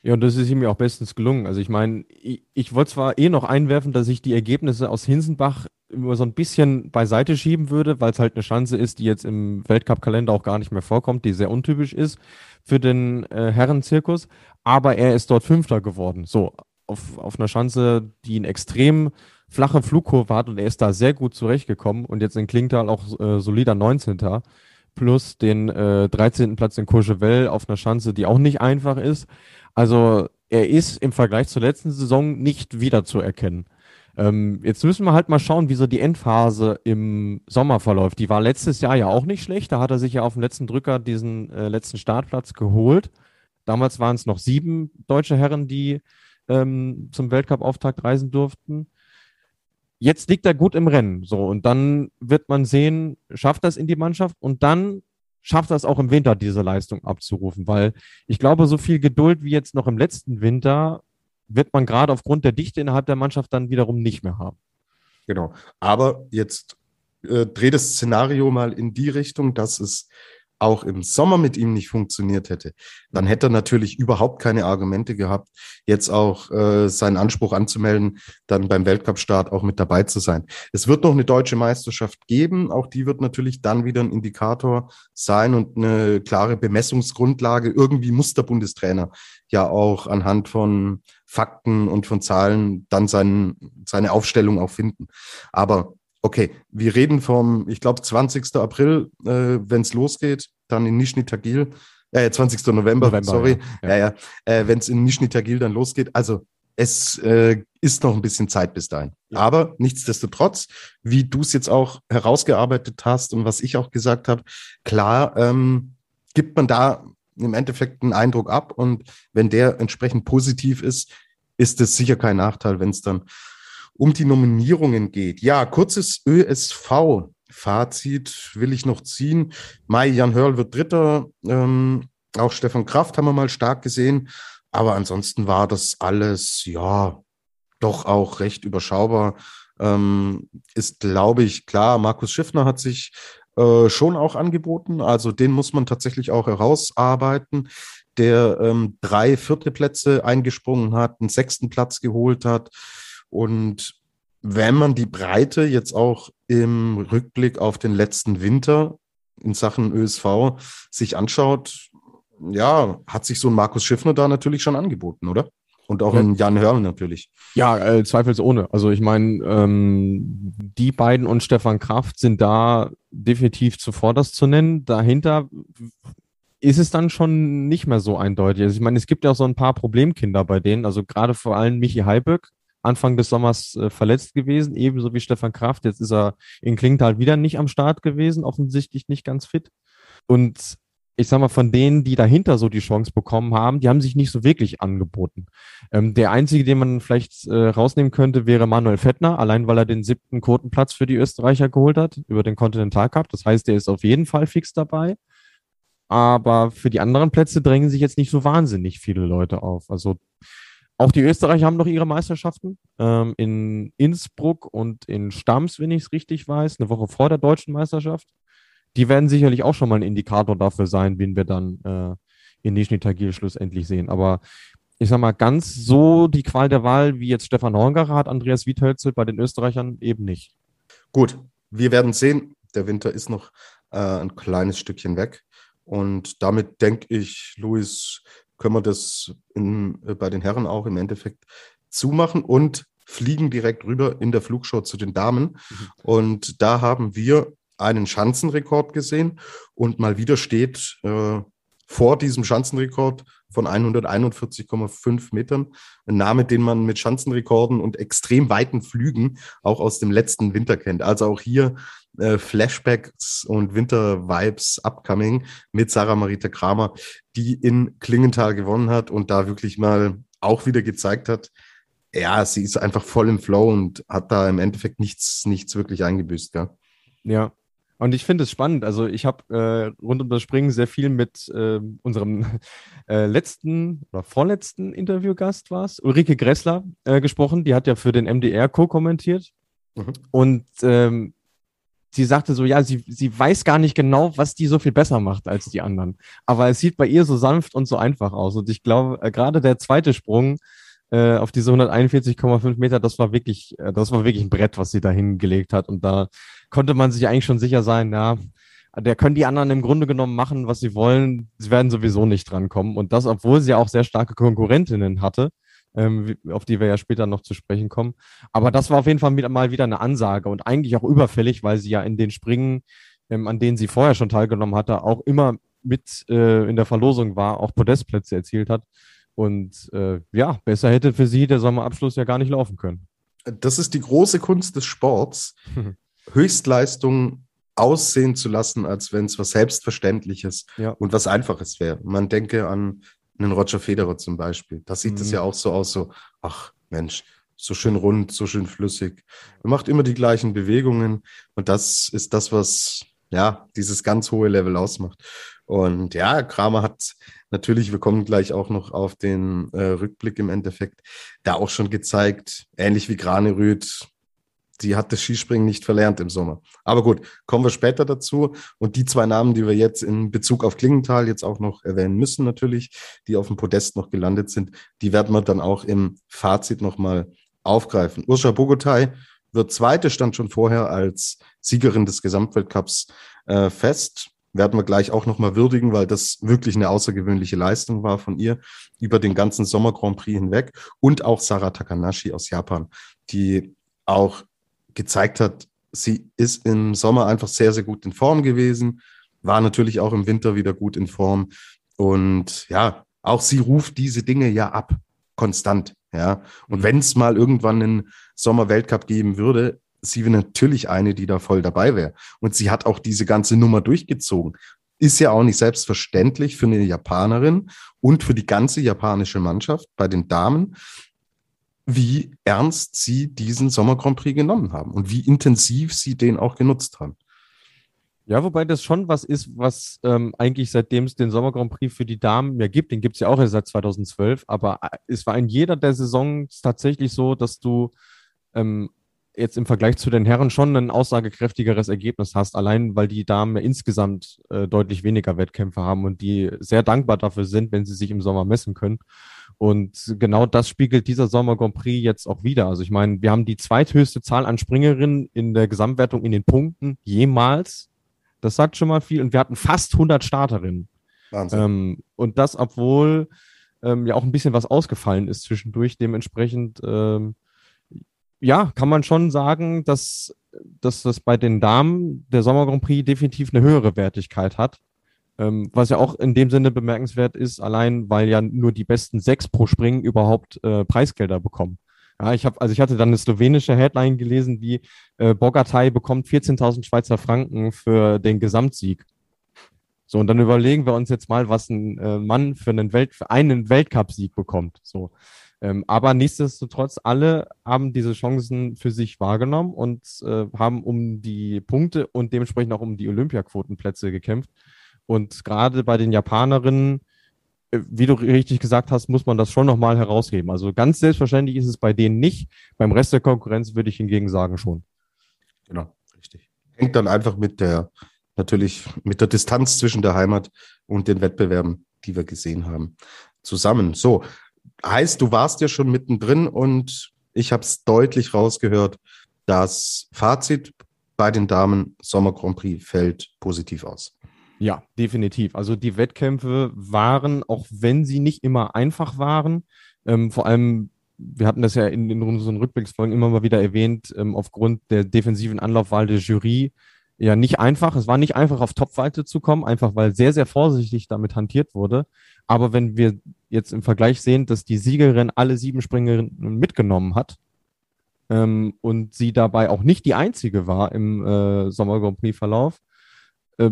Ja, und das ist ihm ja auch bestens gelungen. Also ich meine, ich, ich wollte zwar eh noch einwerfen, dass ich die Ergebnisse aus Hinsenbach immer so ein bisschen beiseite schieben würde, weil es halt eine Chance ist, die jetzt im Weltcup-Kalender auch gar nicht mehr vorkommt, die sehr untypisch ist für den äh, Herrenzirkus. Aber er ist dort Fünfter geworden. So, auf, auf einer Schanze, die eine extrem flache Flugkurve hat und er ist da sehr gut zurechtgekommen und jetzt in Klingtal auch äh, solider 19. plus den äh, 13. Platz in Courchevel auf einer Schanze, die auch nicht einfach ist. Also er ist im Vergleich zur letzten Saison nicht wiederzuerkennen. Ähm, jetzt müssen wir halt mal schauen, wie so die Endphase im Sommer verläuft. Die war letztes Jahr ja auch nicht schlecht. Da hat er sich ja auf dem letzten Drücker diesen äh, letzten Startplatz geholt. Damals waren es noch sieben deutsche Herren, die ähm, zum Weltcup-Auftakt reisen durften. Jetzt liegt er gut im Rennen. So, und dann wird man sehen, schafft das in die Mannschaft und dann schafft das auch im Winter, diese Leistung abzurufen, weil ich glaube, so viel Geduld wie jetzt noch im letzten Winter wird man gerade aufgrund der Dichte innerhalb der Mannschaft dann wiederum nicht mehr haben. Genau. Aber jetzt äh, dreht das Szenario mal in die Richtung, dass es auch im Sommer mit ihm nicht funktioniert hätte, dann hätte er natürlich überhaupt keine Argumente gehabt, jetzt auch äh, seinen Anspruch anzumelden, dann beim Weltcup-Start auch mit dabei zu sein. Es wird noch eine deutsche Meisterschaft geben, auch die wird natürlich dann wieder ein Indikator sein und eine klare Bemessungsgrundlage. Irgendwie muss der Bundestrainer ja auch anhand von Fakten und von Zahlen dann sein, seine Aufstellung auch finden. Aber Okay, wir reden vom, ich glaube, 20. April, äh, wenn es losgeht, dann in Nizhny Tagil, äh, 20. November, November sorry, ja, ja, ja äh, wenn es in Nizhny Tagil dann losgeht. Also es äh, ist noch ein bisschen Zeit bis dahin. Ja. Aber nichtsdestotrotz, wie du es jetzt auch herausgearbeitet hast und was ich auch gesagt habe, klar ähm, gibt man da im Endeffekt einen Eindruck ab und wenn der entsprechend positiv ist, ist es sicher kein Nachteil, wenn es dann um die Nominierungen geht. Ja, kurzes ÖSV-Fazit will ich noch ziehen. Mai Jan Hörl wird Dritter. Ähm, auch Stefan Kraft haben wir mal stark gesehen. Aber ansonsten war das alles, ja, doch auch recht überschaubar. Ähm, ist, glaube ich, klar, Markus Schiffner hat sich äh, schon auch angeboten. Also den muss man tatsächlich auch herausarbeiten, der ähm, drei vierte Plätze eingesprungen hat, einen sechsten Platz geholt hat. Und wenn man die Breite jetzt auch im Rückblick auf den letzten Winter in Sachen ÖSV sich anschaut, ja, hat sich so ein Markus Schiffner da natürlich schon angeboten, oder? Und auch ja. ein Jan Hörl natürlich. Ja, äh, zweifelsohne. Also ich meine, ähm, die beiden und Stefan Kraft sind da definitiv zuvorderst zu nennen. Dahinter ist es dann schon nicht mehr so eindeutig. Also ich meine, es gibt ja auch so ein paar Problemkinder bei denen. Also gerade vor allem Michi Heiböck, Anfang des Sommers äh, verletzt gewesen, ebenso wie Stefan Kraft. Jetzt ist er in Klingenthal wieder nicht am Start gewesen, offensichtlich nicht ganz fit. Und ich sag mal, von denen, die dahinter so die Chance bekommen haben, die haben sich nicht so wirklich angeboten. Ähm, der einzige, den man vielleicht äh, rausnehmen könnte, wäre Manuel Fettner, allein weil er den siebten Quotenplatz für die Österreicher geholt hat über den Continental Cup. Das heißt, der ist auf jeden Fall fix dabei. Aber für die anderen Plätze drängen sich jetzt nicht so wahnsinnig viele Leute auf. Also auch die Österreicher haben noch ihre Meisterschaften ähm, in Innsbruck und in Stams, wenn ich es richtig weiß, eine Woche vor der deutschen Meisterschaft. Die werden sicherlich auch schon mal ein Indikator dafür sein, wen wir dann äh, in Nizhny Tagil schlussendlich sehen. Aber ich sag mal, ganz so die Qual der Wahl, wie jetzt Stefan Horngacher hat, Andreas Wiethölzel bei den Österreichern eben nicht. Gut, wir werden sehen. Der Winter ist noch äh, ein kleines Stückchen weg. Und damit denke ich, Luis, können wir das in, äh, bei den Herren auch im Endeffekt zumachen und fliegen direkt rüber in der Flugshow zu den Damen. Mhm. Und da haben wir einen Schanzenrekord gesehen und mal wieder steht äh, vor diesem Schanzenrekord von 141,5 Metern. Ein Name, den man mit Schanzenrekorden und extrem weiten Flügen auch aus dem letzten Winter kennt. Also auch hier äh, Flashbacks und Winter-Vibes upcoming mit Sarah Marita Kramer, die in Klingenthal gewonnen hat und da wirklich mal auch wieder gezeigt hat, ja, sie ist einfach voll im Flow und hat da im Endeffekt nichts, nichts wirklich eingebüßt, gell? Ja, und ich finde es spannend. Also ich habe äh, rund um das Springen sehr viel mit äh, unserem [laughs] äh, letzten oder vorletzten Interviewgast war es, Ulrike Gressler, äh, gesprochen. Die hat ja für den MDR co-kommentiert. Mhm. Und ähm, sie sagte so, ja, sie, sie weiß gar nicht genau, was die so viel besser macht als die anderen. Aber es sieht bei ihr so sanft und so einfach aus. Und ich glaube, äh, gerade der zweite Sprung äh, auf diese 141,5 Meter, das war wirklich, äh, das war wirklich ein Brett, was sie da hingelegt hat. Und da konnte man sich eigentlich schon sicher sein, ja, der können die anderen im Grunde genommen machen, was sie wollen. Sie werden sowieso nicht drankommen. Und das, obwohl sie auch sehr starke Konkurrentinnen hatte ähm, auf die wir ja später noch zu sprechen kommen. Aber das war auf jeden Fall wieder, mal wieder eine Ansage und eigentlich auch überfällig, weil sie ja in den Springen, ähm, an denen sie vorher schon teilgenommen hatte, auch immer mit äh, in der Verlosung war, auch Podestplätze erzielt hat. Und äh, ja, besser hätte für sie der Sommerabschluss ja gar nicht laufen können. Das ist die große Kunst des Sports, [laughs] Höchstleistung aussehen zu lassen, als wenn es was Selbstverständliches ja. und was Einfaches wäre. Man denke an einen Roger Federer zum Beispiel. Da sieht es mhm. ja auch so aus, so, ach Mensch, so schön rund, so schön flüssig. Er macht immer die gleichen Bewegungen und das ist das, was ja dieses ganz hohe Level ausmacht. Und ja, Kramer hat natürlich, wir kommen gleich auch noch auf den äh, Rückblick im Endeffekt, da auch schon gezeigt, ähnlich wie Granerüth, die hat das Skispringen nicht verlernt im Sommer. Aber gut, kommen wir später dazu. Und die zwei Namen, die wir jetzt in Bezug auf Klingenthal jetzt auch noch erwähnen müssen, natürlich, die auf dem Podest noch gelandet sind, die werden wir dann auch im Fazit nochmal aufgreifen. Ursula Bogotay wird zweite, stand schon vorher als Siegerin des Gesamtweltcups äh, fest. Werden wir gleich auch nochmal würdigen, weil das wirklich eine außergewöhnliche Leistung war von ihr über den ganzen Sommer Grand Prix hinweg. Und auch Sarah Takanashi aus Japan, die auch gezeigt hat, sie ist im Sommer einfach sehr, sehr gut in Form gewesen, war natürlich auch im Winter wieder gut in Form. Und ja, auch sie ruft diese Dinge ja ab, konstant. Ja, und mhm. wenn es mal irgendwann einen Sommer-Weltcup geben würde, sie wäre natürlich eine, die da voll dabei wäre. Und sie hat auch diese ganze Nummer durchgezogen. Ist ja auch nicht selbstverständlich für eine Japanerin und für die ganze japanische Mannschaft bei den Damen, wie ernst sie diesen Sommer Grand Prix genommen haben und wie intensiv sie den auch genutzt haben. Ja, wobei das schon was ist, was ähm, eigentlich seitdem es den Sommer Grand Prix für die Damen mehr gibt, den gibt es ja auch erst seit 2012, aber äh, es war in jeder der Saisons tatsächlich so, dass du ähm, jetzt im Vergleich zu den Herren schon ein aussagekräftigeres Ergebnis hast, allein weil die Damen insgesamt äh, deutlich weniger Wettkämpfe haben und die sehr dankbar dafür sind, wenn sie sich im Sommer messen können. Und genau das spiegelt dieser Sommer Grand Prix jetzt auch wieder. Also ich meine, wir haben die zweithöchste Zahl an Springerinnen in der Gesamtwertung in den Punkten jemals. Das sagt schon mal viel. Und wir hatten fast 100 Starterinnen. Wahnsinn. Ähm, und das, obwohl ähm, ja auch ein bisschen was ausgefallen ist zwischendurch. Dementsprechend, ähm, ja, kann man schon sagen, dass, dass das bei den Damen der Sommer Grand Prix definitiv eine höhere Wertigkeit hat. Ähm, was ja auch in dem Sinne bemerkenswert ist, allein weil ja nur die besten sechs pro Springen überhaupt äh, Preisgelder bekommen. Ja, ich habe, also ich hatte dann eine slowenische Headline gelesen, wie äh, Bogatay bekommt 14.000 Schweizer Franken für den Gesamtsieg. So, und dann überlegen wir uns jetzt mal, was ein äh, Mann für einen, Welt, für einen Weltcupsieg bekommt. So. Ähm, aber nichtsdestotrotz, alle haben diese Chancen für sich wahrgenommen und äh, haben um die Punkte und dementsprechend auch um die Olympiaquotenplätze gekämpft. Und gerade bei den Japanerinnen, äh, wie du richtig gesagt hast, muss man das schon nochmal herausgeben. Also ganz selbstverständlich ist es bei denen nicht. Beim Rest der Konkurrenz würde ich hingegen sagen schon. Genau, richtig. Hängt dann einfach mit der, natürlich mit der Distanz zwischen der Heimat und den Wettbewerben, die wir gesehen haben, zusammen. So, heißt, du warst ja schon mittendrin und ich habe es deutlich rausgehört, das Fazit bei den Damen Sommer Grand Prix fällt positiv aus. Ja, definitiv. Also die Wettkämpfe waren, auch wenn sie nicht immer einfach waren, ähm, vor allem, wir hatten das ja in, in unseren Rückblicksfolgen immer mal wieder erwähnt, ähm, aufgrund der defensiven Anlaufwahl der Jury, ja nicht einfach. Es war nicht einfach, auf Topweite zu kommen, einfach weil sehr, sehr vorsichtig damit hantiert wurde. Aber wenn wir jetzt im Vergleich sehen, dass die Siegerin alle sieben Springerinnen mitgenommen hat ähm, und sie dabei auch nicht die einzige war im äh, Sommer Grand Prix Verlauf, äh,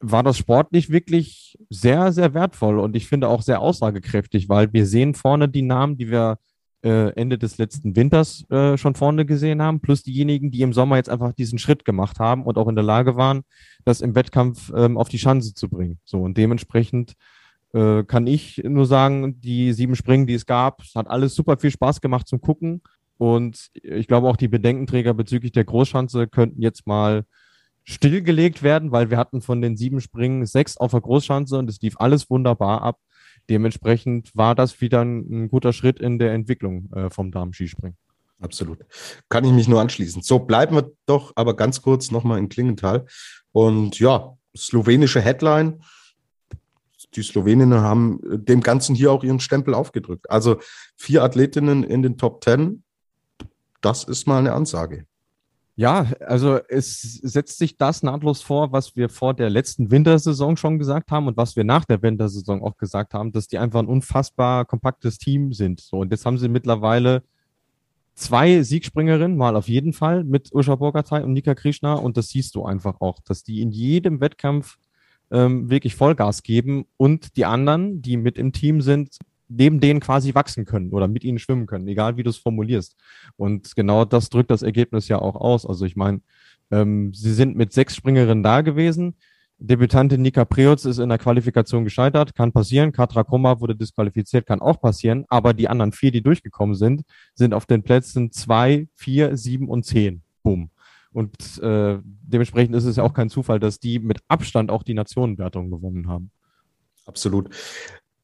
war das sportlich wirklich sehr, sehr wertvoll und ich finde auch sehr aussagekräftig, weil wir sehen vorne die Namen, die wir äh, Ende des letzten Winters äh, schon vorne gesehen haben, plus diejenigen, die im Sommer jetzt einfach diesen Schritt gemacht haben und auch in der Lage waren, das im Wettkampf ähm, auf die Schanze zu bringen. So und dementsprechend äh, kann ich nur sagen, die sieben Springen, die es gab, hat alles super viel Spaß gemacht zum Gucken und ich glaube auch die Bedenkenträger bezüglich der Großschanze könnten jetzt mal stillgelegt werden, weil wir hatten von den sieben Springen sechs auf der Großschanze und es lief alles wunderbar ab. Dementsprechend war das wieder ein, ein guter Schritt in der Entwicklung äh, vom Damen-Skispringen. Absolut. Kann ich mich nur anschließen. So, bleiben wir doch aber ganz kurz nochmal in Klingenthal. Und ja, slowenische Headline. Die Sloweninnen haben dem Ganzen hier auch ihren Stempel aufgedrückt. Also vier Athletinnen in den Top Ten. Das ist mal eine Ansage. Ja, also es setzt sich das nahtlos vor, was wir vor der letzten Wintersaison schon gesagt haben und was wir nach der Wintersaison auch gesagt haben, dass die einfach ein unfassbar kompaktes Team sind. So, und jetzt haben sie mittlerweile zwei Siegspringerinnen, mal auf jeden Fall, mit Usha Bogatay und Nika Krishna. Und das siehst du einfach auch, dass die in jedem Wettkampf ähm, wirklich Vollgas geben und die anderen, die mit im Team sind, neben denen quasi wachsen können oder mit ihnen schwimmen können, egal wie du es formulierst. Und genau das drückt das Ergebnis ja auch aus. Also ich meine, ähm, sie sind mit sechs Springerinnen da gewesen. Debütantin Nika Preutz ist in der Qualifikation gescheitert, kann passieren. Katra Koma wurde disqualifiziert, kann auch passieren. Aber die anderen vier, die durchgekommen sind, sind auf den Plätzen zwei, vier, sieben und zehn. Boom. Und äh, dementsprechend ist es ja auch kein Zufall, dass die mit Abstand auch die Nationenwertung gewonnen haben. Absolut.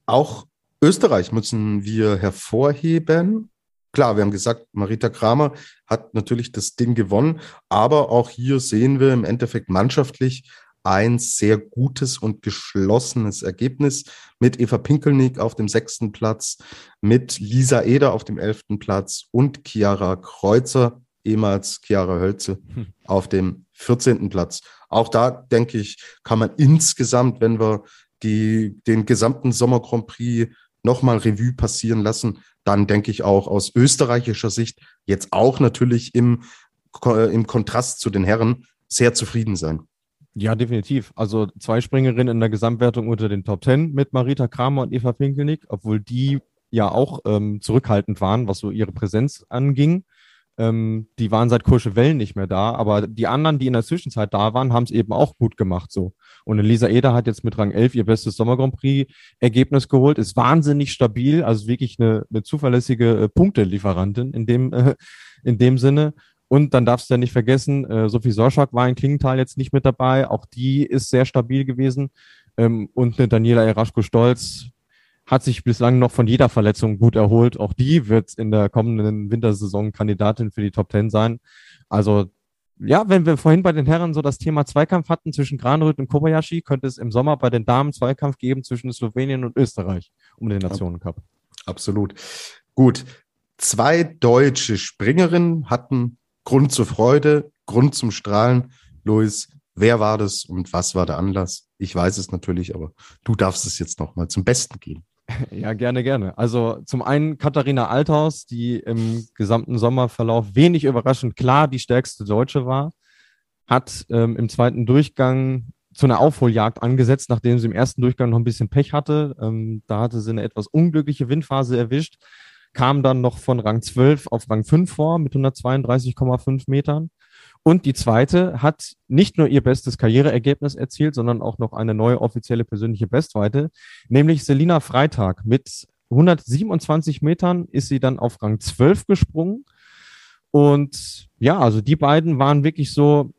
Auch Österreich müssen wir hervorheben. Klar, wir haben gesagt, Marita Kramer hat natürlich das Ding gewonnen, aber auch hier sehen wir im Endeffekt mannschaftlich ein sehr gutes und geschlossenes Ergebnis mit Eva Pinkelnick auf dem sechsten Platz, mit Lisa Eder auf dem elften Platz und Chiara Kreuzer, ehemals Chiara Hölzel, hm. auf dem 14. Platz. Auch da, denke ich, kann man insgesamt, wenn wir die, den gesamten Sommer Grand Prix nochmal Revue passieren lassen, dann denke ich auch aus österreichischer Sicht jetzt auch natürlich im, im Kontrast zu den Herren sehr zufrieden sein. Ja, definitiv. Also zwei Springerinnen in der Gesamtwertung unter den Top Ten mit Marita Kramer und Eva Pinkelnick, obwohl die ja auch ähm, zurückhaltend waren, was so ihre Präsenz anging. Ähm, die waren seit Courchevel nicht mehr da, aber die anderen, die in der Zwischenzeit da waren, haben es eben auch gut gemacht so. Und Elisa Eder hat jetzt mit Rang 11 ihr bestes Sommer Grand Prix Ergebnis geholt, ist wahnsinnig stabil, also wirklich eine, eine zuverlässige äh, Punktelieferantin in dem, äh, in dem Sinne. Und dann darfst du ja nicht vergessen, äh, Sophie Sorschak war in Klingenthal jetzt nicht mit dabei. Auch die ist sehr stabil gewesen. Ähm, und eine Daniela Eraschko-Stolz hat sich bislang noch von jeder Verletzung gut erholt. Auch die wird in der kommenden Wintersaison Kandidatin für die Top Ten sein. Also ja, wenn wir vorhin bei den Herren so das Thema Zweikampf hatten zwischen Granröth und Kobayashi, könnte es im Sommer bei den Damen Zweikampf geben zwischen Slowenien und Österreich um den Nationencup. Absolut. Gut. Zwei deutsche Springerinnen hatten Grund zur Freude, Grund zum Strahlen. Luis, wer war das und was war der Anlass? Ich weiß es natürlich, aber du darfst es jetzt nochmal zum Besten geben. [laughs] Ja, gerne, gerne. Also zum einen Katharina Althaus, die im gesamten Sommerverlauf wenig überraschend klar die stärkste Deutsche war, hat ähm, im zweiten Durchgang zu einer Aufholjagd angesetzt, nachdem sie im ersten Durchgang noch ein bisschen Pech hatte. Ähm, da hatte sie eine etwas unglückliche Windphase erwischt, kam dann noch von Rang 12 auf Rang 5 vor mit 132,5 Metern. Und die zweite hat nicht nur ihr bestes Karriereergebnis erzielt, sondern auch noch eine neue offizielle persönliche Bestweite, nämlich Selina Freitag. Mit 127 Metern ist sie dann auf Rang 12 gesprungen. Und ja, also die beiden waren wirklich so,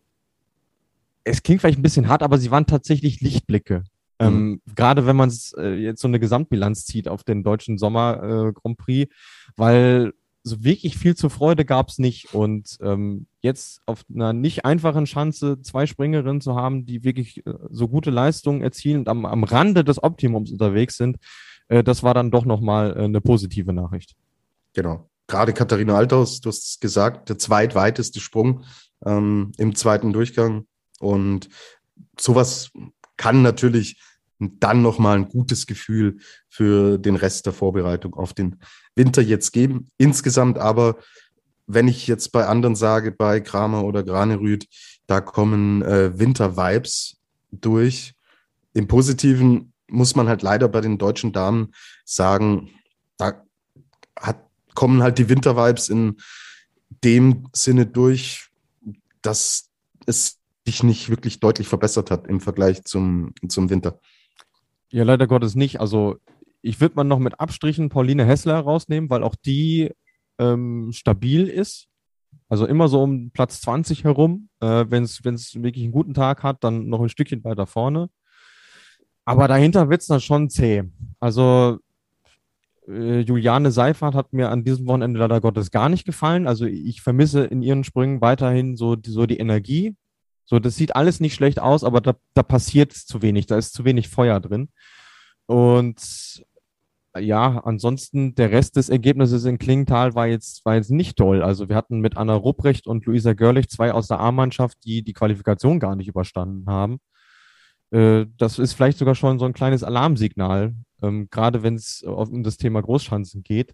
es klingt vielleicht ein bisschen hart, aber sie waren tatsächlich Lichtblicke ähm, mhm. Gerade wenn man äh, jetzt so eine Gesamtbilanz zieht auf den deutschen Sommer äh, Grand Prix, weil so wirklich viel zur Freude gab es nicht. Und ähm, jetzt auf einer nicht einfachen Chance zwei Springerinnen zu haben, die wirklich äh, so gute Leistungen erzielen und am, am Rande des Optimums unterwegs sind, äh, das war dann doch nochmal äh, eine positive Nachricht. Genau. Gerade Katharina Althaus, du hast es gesagt, der zweitweiteste Sprung ähm, im zweiten Durchgang. Und sowas kann natürlich dann nochmal ein gutes Gefühl für den Rest der Vorbereitung auf den Winter jetzt geben. Insgesamt aber, wenn ich jetzt bei anderen sage, bei Kramer oder Granerüth, da kommen äh, Winter-Vibes durch. Im Positiven muss man halt leider bei den deutschen Damen sagen, da hat, kommen halt die Winter-Vibes in dem Sinne durch, dass es sich nicht wirklich deutlich verbessert hat im Vergleich zum, zum Winter. Ja, leider Gottes nicht. Also ich würde mal noch mit Abstrichen Pauline Hessler rausnehmen, weil auch die ähm, stabil ist. Also immer so um Platz 20 herum. Äh, Wenn es wirklich einen guten Tag hat, dann noch ein Stückchen weiter vorne. Aber dahinter wird es dann schon zäh. Also äh, Juliane Seifert hat mir an diesem Wochenende leider Gottes gar nicht gefallen. Also ich vermisse in ihren Sprüngen weiterhin so, so die Energie, so, das sieht alles nicht schlecht aus, aber da, da passiert zu wenig, da ist zu wenig Feuer drin. Und ja, ansonsten der Rest des Ergebnisses in Klingenthal war jetzt, war jetzt nicht toll. Also wir hatten mit Anna Rupprecht und Luisa Görlich zwei aus der A-Mannschaft, die die Qualifikation gar nicht überstanden haben. Äh, das ist vielleicht sogar schon so ein kleines Alarmsignal, ähm, gerade wenn es um das Thema Großschanzen geht.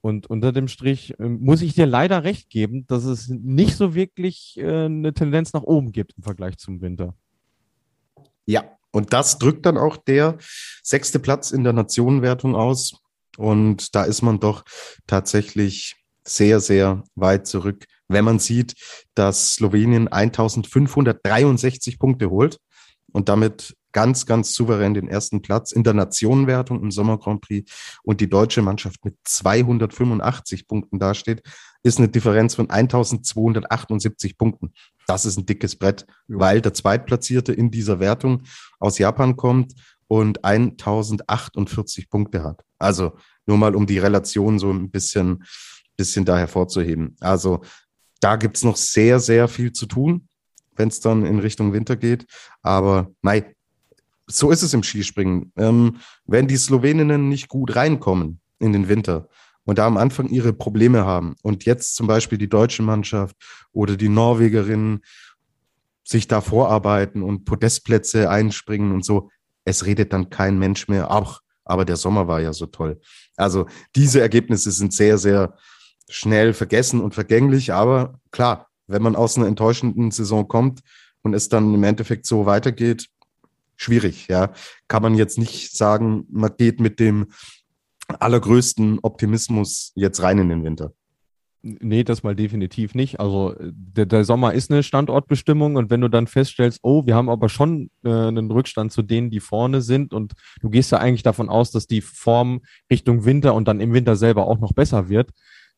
Und unter dem Strich äh, muss ich dir leider recht geben, dass es nicht so wirklich äh, eine Tendenz nach oben gibt im Vergleich zum Winter. Ja, und das drückt dann auch der sechste Platz in der Nationenwertung aus. Und da ist man doch tatsächlich sehr, sehr weit zurück, wenn man sieht, dass Slowenien 1563 Punkte holt und damit ganz, ganz souverän den ersten Platz in der Nationenwertung im Sommer Grand Prix und die deutsche Mannschaft mit 285 Punkten dasteht, ist eine Differenz von 1278 Punkten. Das ist ein dickes Brett, ja. weil der Zweitplatzierte in dieser Wertung aus Japan kommt und 1048 Punkte hat. Also nur mal um die Relation so ein bisschen, bisschen da hervorzuheben. Also da gibt's noch sehr, sehr viel zu tun, wenn es dann in Richtung Winter geht. Aber nein, so ist es im Skispringen. Ähm, wenn die Sloweninnen nicht gut reinkommen in den Winter und da am Anfang ihre Probleme haben und jetzt zum Beispiel die deutsche Mannschaft oder die Norwegerinnen sich da vorarbeiten und Podestplätze einspringen und so, es redet dann kein Mensch mehr. Ach, aber der Sommer war ja so toll. Also diese Ergebnisse sind sehr, sehr schnell vergessen und vergänglich. Aber klar, wenn man aus einer enttäuschenden Saison kommt und es dann im Endeffekt so weitergeht, schwierig, ja. Kann man jetzt nicht sagen, man geht mit dem allergrößten Optimismus jetzt rein in den Winter. Nee, das mal definitiv nicht. Also der, der, Sommer ist eine Standortbestimmung und wenn du dann feststellst, oh, wir haben aber schon äh, einen Rückstand zu denen, die vorne sind und du gehst ja eigentlich davon aus, dass die Form Richtung Winter und dann im Winter selber auch noch besser wird,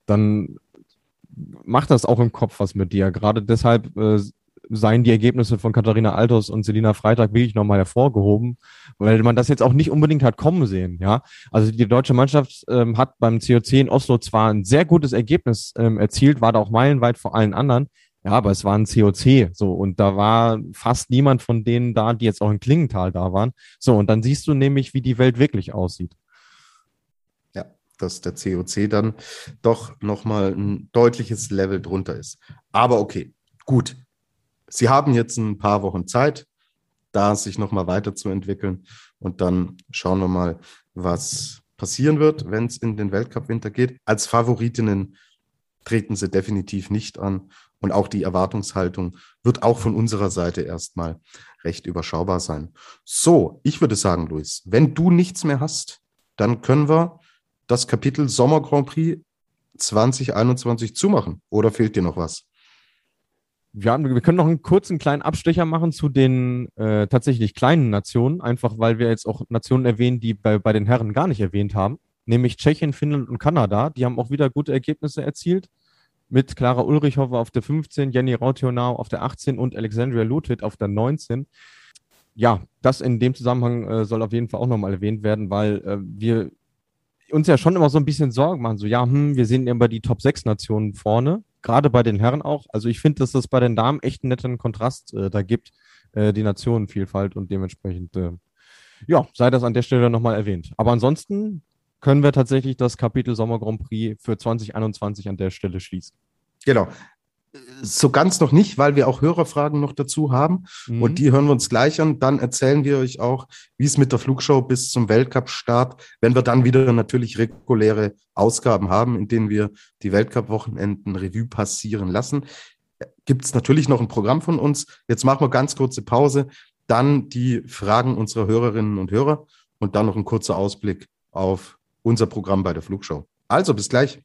dann macht das auch im Kopf was mit dir. Gerade deshalb äh, seien die Ergebnisse von Katharina Altos und Selina Freitag wirklich nochmal hervorgehoben, weil man das jetzt auch nicht unbedingt hat kommen sehen. Ja, also die deutsche Mannschaft ähm, hat beim COC in Oslo zwar ein sehr gutes Ergebnis ähm, erzielt, war da auch meilenweit vor allen anderen. Ja, aber es war ein COC, so, und da war fast niemand von denen da, die jetzt auch in Klingenthal da waren. So, und dann siehst du nämlich, wie die Welt wirklich aussieht. Ja, dass der COC dann doch nochmal ein deutliches Level drunter ist. Aber okay, gut. Sie haben jetzt ein paar Wochen Zeit, da sich nochmal weiterzuentwickeln. Und dann schauen wir mal, was passieren wird, wenn es in den Weltcup-Winter geht. Als Favoritinnen treten sie definitiv nicht an. Und auch die Erwartungshaltung wird auch von unserer Seite erstmal recht überschaubar sein. So, ich würde sagen, Luis, wenn du nichts mehr hast, dann können wir das Kapitel Sommer Grand Prix 2021 zumachen. Oder fehlt dir noch was? Wir, haben, wir können noch einen kurzen kleinen Abstecher machen zu den äh, tatsächlich kleinen Nationen, einfach weil wir jetzt auch Nationen erwähnen, die bei, bei den Herren gar nicht erwähnt haben, nämlich Tschechien, Finnland und Kanada. Die haben auch wieder gute Ergebnisse erzielt. Mit Clara Ulrichhofer auf der 15, Jenny Rautionau auf der 18 und Alexandria Lutit auf der 19. Ja, das in dem Zusammenhang äh, soll auf jeden Fall auch nochmal erwähnt werden, weil äh, wir uns ja schon immer so ein bisschen Sorgen machen. So, ja, hm, wir sehen immer die Top 6 Nationen vorne gerade bei den Herren auch. Also ich finde, dass es bei den Damen echt einen netten Kontrast äh, da gibt, äh, die Nationenvielfalt und dementsprechend, äh, ja, sei das an der Stelle nochmal erwähnt. Aber ansonsten können wir tatsächlich das Kapitel Sommer Grand Prix für 2021 an der Stelle schließen. Genau so ganz noch nicht, weil wir auch Hörerfragen noch dazu haben. Mhm. Und die hören wir uns gleich an. Dann erzählen wir euch auch, wie es mit der Flugshow bis zum Weltcup-Start, wenn wir dann wieder natürlich reguläre Ausgaben haben, in denen wir die Weltcup-Wochenenden Revue passieren lassen. Gibt es natürlich noch ein Programm von uns. Jetzt machen wir ganz kurze Pause. Dann die Fragen unserer Hörerinnen und Hörer und dann noch ein kurzer Ausblick auf unser Programm bei der Flugshow. Also bis gleich.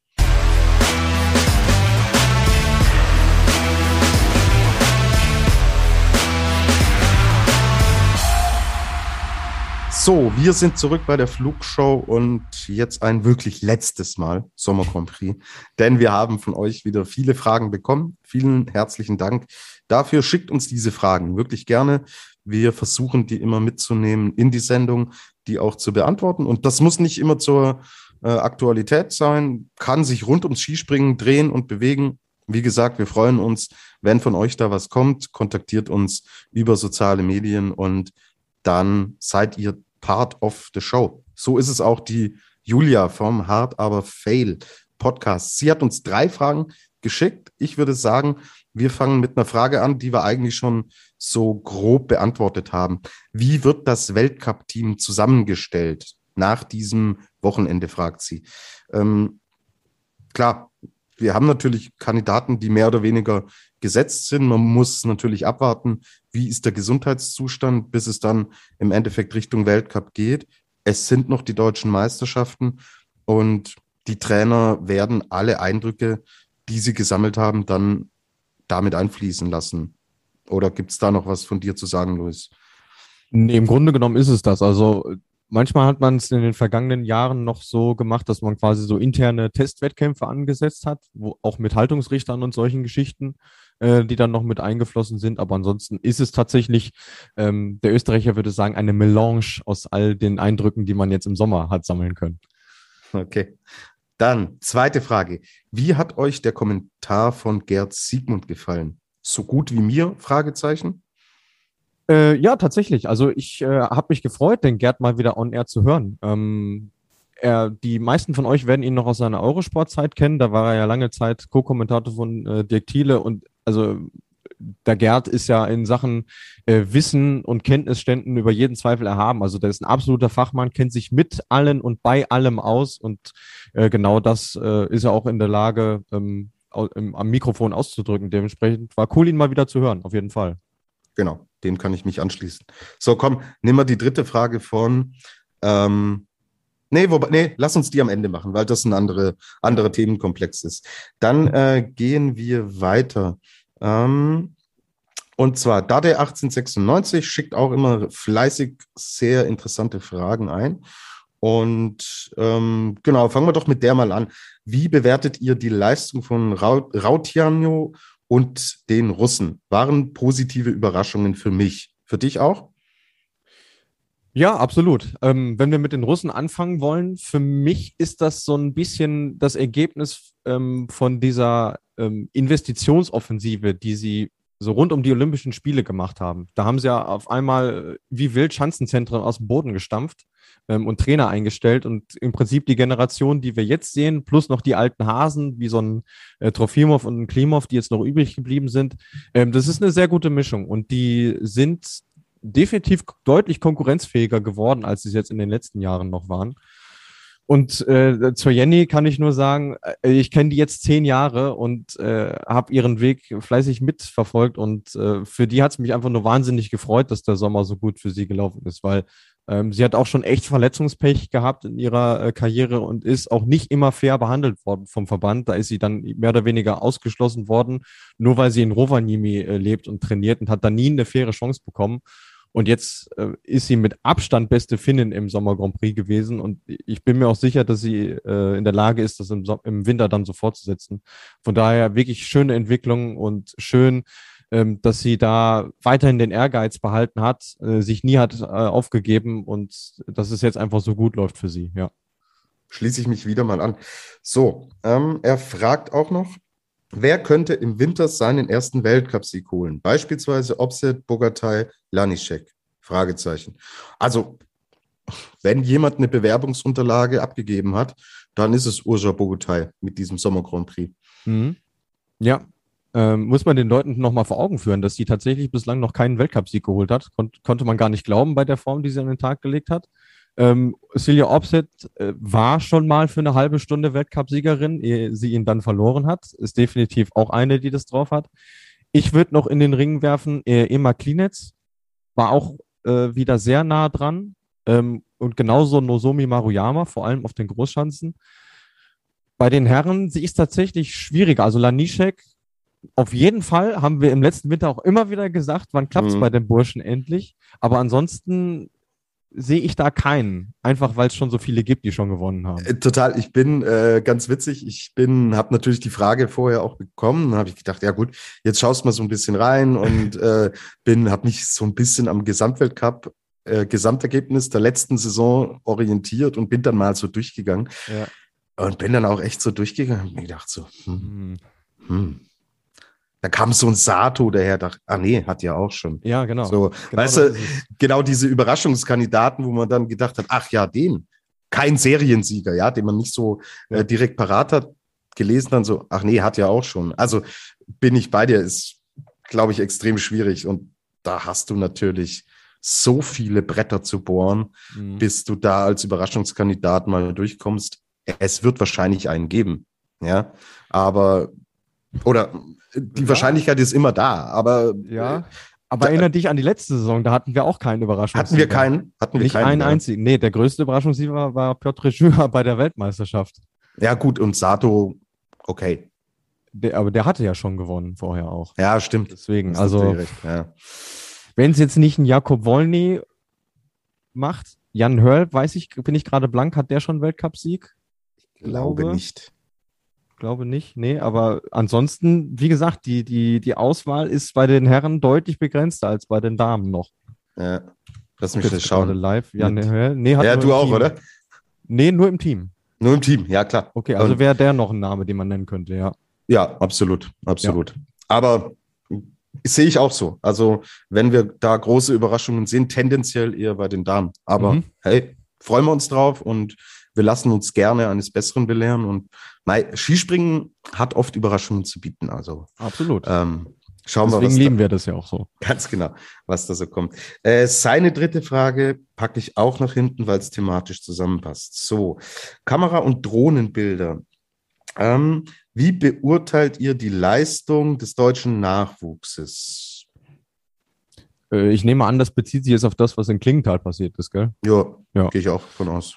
So, wir sind zurück bei der Flugshow und jetzt ein wirklich letztes Mal Sommer Grand Prix, denn wir haben von euch wieder viele Fragen bekommen. Vielen herzlichen Dank dafür. Schickt uns diese Fragen wirklich gerne. Wir versuchen die immer mitzunehmen in die Sendung, die auch zu beantworten. Und das muss nicht immer zur äh, Aktualität sein, kann sich rund ums Skispringen drehen und bewegen. Wie gesagt, wir freuen uns, wenn von euch da was kommt. Kontaktiert uns über soziale Medien und dann seid ihr part of the show. So ist es auch die Julia vom Hard Aber Fail Podcast. Sie hat uns drei Fragen geschickt. Ich würde sagen, wir fangen mit einer Frage an, die wir eigentlich schon so grob beantwortet haben. Wie wird das Weltcup-Team zusammengestellt nach diesem Wochenende, fragt sie. Ähm, klar, wir haben natürlich Kandidaten, die mehr oder weniger gesetzt sind. Man muss natürlich abwarten, wie ist der Gesundheitszustand, bis es dann im Endeffekt Richtung Weltcup geht. Es sind noch die deutschen Meisterschaften und die Trainer werden alle Eindrücke, die sie gesammelt haben, dann damit einfließen lassen. Oder gibt es da noch was von dir zu sagen, Luis? Nee, im Grunde genommen ist es das. Also manchmal hat man es in den vergangenen Jahren noch so gemacht, dass man quasi so interne Testwettkämpfe angesetzt hat, wo auch mit Haltungsrichtern und solchen Geschichten, äh, die dann noch mit eingeflossen sind. Aber ansonsten ist es tatsächlich, ähm, der Österreicher würde sagen, eine Melange aus all den Eindrücken, die man jetzt im Sommer hat sammeln können. Okay. Dann zweite Frage. Wie hat euch der Kommentar von Gerd Siegmund gefallen? So gut wie mir? Fragezeichen. Äh, ja, tatsächlich. Also ich äh, habe mich gefreut, den Gerd mal wieder on air zu hören. Ähm, er, die meisten von euch werden ihn noch aus seiner Eurosport-Zeit kennen. Da war er ja lange Zeit Co-Kommentator von äh, Dirk Thiele und also der Gerd ist ja in Sachen äh, Wissen und Kenntnisständen über jeden Zweifel erhaben. Also der ist ein absoluter Fachmann, kennt sich mit allen und bei allem aus und äh, genau das äh, ist er auch in der Lage, ähm, am Mikrofon auszudrücken. Dementsprechend war cool, ihn mal wieder zu hören, auf jeden Fall. Genau, dem kann ich mich anschließen. So, komm, nimm mal die dritte Frage von. Ähm, nee, wobei, nee, lass uns die am Ende machen, weil das ein andere, anderer Themenkomplex ist. Dann äh, gehen wir weiter. Ähm, und zwar Dade 1896 schickt auch immer fleißig sehr interessante Fragen ein. Und ähm, genau, fangen wir doch mit der mal an. Wie bewertet ihr die Leistung von Rautiano und den Russen waren positive Überraschungen für mich. Für dich auch? Ja, absolut. Ähm, wenn wir mit den Russen anfangen wollen, für mich ist das so ein bisschen das Ergebnis ähm, von dieser ähm, Investitionsoffensive, die sie so rund um die Olympischen Spiele gemacht haben. Da haben sie ja auf einmal wie wild Schanzenzentren aus dem Boden gestampft ähm, und Trainer eingestellt und im Prinzip die Generation, die wir jetzt sehen, plus noch die alten Hasen, wie so ein äh, Trofimov und ein Klimov, die jetzt noch übrig geblieben sind, ähm, das ist eine sehr gute Mischung und die sind definitiv deutlich konkurrenzfähiger geworden, als sie es jetzt in den letzten Jahren noch waren. Und äh, zur Jenny kann ich nur sagen, äh, ich kenne die jetzt zehn Jahre und äh, habe ihren Weg fleißig mitverfolgt und äh, für die hat es mich einfach nur wahnsinnig gefreut, dass der Sommer so gut für sie gelaufen ist, weil ähm, sie hat auch schon echt Verletzungspech gehabt in ihrer äh, Karriere und ist auch nicht immer fair behandelt worden vom Verband. Da ist sie dann mehr oder weniger ausgeschlossen worden, nur weil sie in Rovaniemi äh, lebt und trainiert und hat da nie eine faire Chance bekommen. Und jetzt äh, ist sie mit Abstand beste Finnin im Sommer Grand Prix gewesen. Und ich bin mir auch sicher, dass sie äh, in der Lage ist, das im, so im Winter dann so fortzusetzen. Von daher wirklich schöne Entwicklung und schön, ähm, dass sie da weiterhin den Ehrgeiz behalten hat, äh, sich nie hat äh, aufgegeben und dass es jetzt einfach so gut läuft für sie, ja. Schließe ich mich wieder mal an. So, ähm, er fragt auch noch, wer könnte im Winter seinen ersten Weltcupsieg holen? Beispielsweise Opset, Bogatay, Lanischek? Fragezeichen. Also, wenn jemand eine Bewerbungsunterlage abgegeben hat, dann ist es Urja Bogatay mit diesem Sommer Grand Prix. Mhm. Ja, ähm, muss man den Leuten nochmal vor Augen führen, dass sie tatsächlich bislang noch keinen Weltcupsieg geholt hat. Kon konnte man gar nicht glauben bei der Form, die sie an den Tag gelegt hat. Ähm, Celia Opset äh, war schon mal für eine halbe Stunde Weltcupsiegerin, ehe sie ihn dann verloren hat. Ist definitiv auch eine, die das drauf hat. Ich würde noch in den Ring werfen, äh, Emma Klinetz war auch äh, wieder sehr nah dran. Ähm, und genauso Nozomi Maruyama, vor allem auf den Großschanzen. Bei den Herren, sie ist tatsächlich schwieriger. Also Lanischek auf jeden Fall haben wir im letzten Winter auch immer wieder gesagt, wann klappt es mhm. bei den Burschen endlich. Aber ansonsten sehe ich da keinen, einfach weil es schon so viele gibt, die schon gewonnen haben. Äh, total, ich bin äh, ganz witzig. Ich bin, habe natürlich die Frage vorher auch bekommen. Dann habe ich gedacht, ja gut, jetzt schaust mal so ein bisschen rein [laughs] und äh, bin, habe mich so ein bisschen am Gesamtweltcup äh, Gesamtergebnis der letzten Saison orientiert und bin dann mal so durchgegangen. Ja. Und bin dann auch echt so durchgegangen und mir gedacht so, hm, hm. Da kam so ein Sato daher, dachte, ah nee, hat ja auch schon. Ja, genau. So, genau weißt du, genau diese Überraschungskandidaten, wo man dann gedacht hat, ach ja, den, kein Seriensieger, ja, den man nicht so äh, direkt parat hat, gelesen dann so, ach nee, hat ja auch schon. Also bin ich bei dir, ist, glaube ich, extrem schwierig und da hast du natürlich so viele Bretter zu bohren, mhm. bis du da als Überraschungskandidat mal durchkommst. Es wird wahrscheinlich einen geben, ja, aber oder die ja. Wahrscheinlichkeit ist immer da, aber. Ja. Aber erinnere dich an die letzte Saison, da hatten wir auch keinen Überraschungssieger. Hatten wir keinen? Hatten wir Nicht keinen, einen ja. einzigen. Nee, der größte Überraschungssieger war, war Piotr Schüler [laughs] bei der Weltmeisterschaft. Ja, gut, und Sato, okay. Der, aber der hatte ja schon gewonnen vorher auch. Ja, stimmt. Deswegen, also, ja. wenn es jetzt nicht ein Jakob Wolny macht. Jan Hörl, weiß ich, bin ich gerade blank, hat der schon Weltcupsieg? Glaube nicht. Glaube nicht, nee, aber ansonsten, wie gesagt, die, die, die Auswahl ist bei den Herren deutlich begrenzter als bei den Damen noch. Ja. Lass mich das schauen. live. Jan Mit- Hörl, nee, hat Ja, du auch, Team. oder? Nee, nur im Team. Nur im Team, ja klar. Okay, also wäre der noch ein Name, den man nennen könnte, ja. Ja, absolut, absolut. Aber sehe ich auch so. Also, wenn wir da große Überraschungen sehen, tendenziell eher bei den Damen. Aber Mhm. hey, freuen wir uns drauf und wir lassen uns gerne eines Besseren belehren. Und mei, Skispringen hat oft Überraschungen zu bieten. Also Absolut. ähm, schauen wir, Deswegen lieben wir das ja auch so. da, [laughs] ganz genau, was da so kommt. Äh, seine dritte Frage packe ich auch nach hinten, weil es thematisch zusammenpasst. So, Kamera- und Drohnenbilder. Ähm, wie beurteilt ihr die Leistung des deutschen Nachwuchses? Äh, ich nehme an, das bezieht sich jetzt auf das, was in Klingenthal passiert ist, gell? Ja, Ja. gehe ich auch von aus.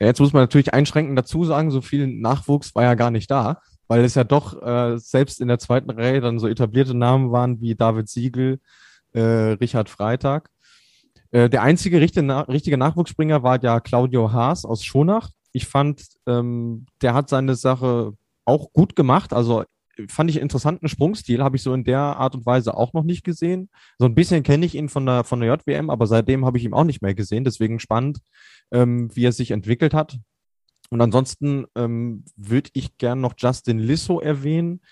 Jetzt muss man natürlich einschränkend dazu sagen, so viel Nachwuchs war ja gar nicht da, weil es ja doch äh, selbst in der zweiten Reihe dann so etablierte Namen waren wie David Siegel, äh, Richard Freitag. Äh, der einzige richtige, Na richtige Nachwuchsspringer war ja Claudio Haas aus Schonach. Ich fand, ähm, der hat seine Sache auch gut gemacht. Also fand ich einen interessanten Sprungstil, habe ich so in der Art und Weise auch noch nicht gesehen. So ein bisschen kenne ich ihn von der, von der JWM, aber seitdem habe ich ihn auch nicht mehr gesehen. Deswegen spannend, ähm, wie er sich entwickelt hat. Und ansonsten ähm, würde ich gern noch Justin Lissow erwähnen.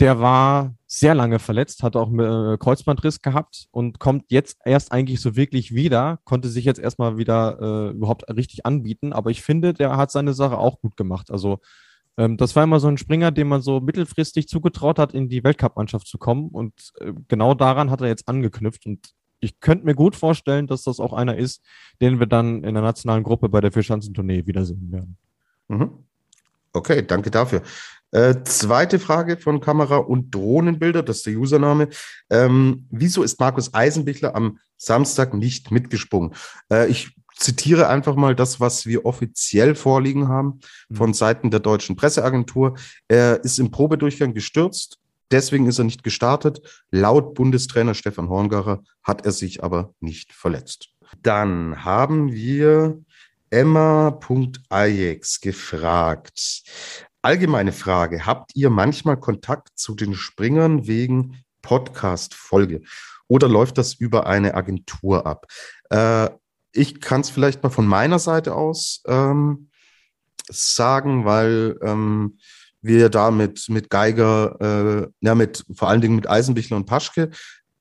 Der war sehr lange verletzt, hat auch einen äh, Kreuzbandriss gehabt und kommt jetzt erst eigentlich so wirklich wieder, konnte sich jetzt erstmal wieder äh, überhaupt richtig anbieten. Aber ich finde, der hat seine Sache auch gut gemacht. Also ähm, das war immer so ein Springer, dem man so mittelfristig zugetraut hat, in die Weltcup-Mannschaft zu kommen. Und äh, genau daran hat er jetzt angeknüpft. Und ich könnte mir gut vorstellen, dass das auch einer ist, den wir dann in der nationalen Gruppe bei der Vierschanzentournee wiedersehen werden. Mhm. Okay, danke dafür. Äh, zweite Frage von Kamera- und Drohnenbilder, das ist der Username. Ähm, wieso ist Markus Eisenbichler am Samstag nicht mitgesprungen? Äh, ich zitiere einfach mal das, was wir offiziell vorliegen haben von Seiten der deutschen Presseagentur. Er ist im Probedurchgang gestürzt, deswegen ist er nicht gestartet. Laut Bundestrainer Stefan Horngacher hat er sich aber nicht verletzt. Dann haben wir Emma.ajex gefragt. Allgemeine Frage. Habt ihr manchmal Kontakt zu den Springern wegen Podcast-Folge? Oder läuft das über eine Agentur ab? Äh, ich kann es vielleicht mal von meiner Seite aus ähm, sagen, weil ähm, wir da mit, mit Geiger, äh, ja, mit vor allen Dingen mit Eisenbichler und Paschke,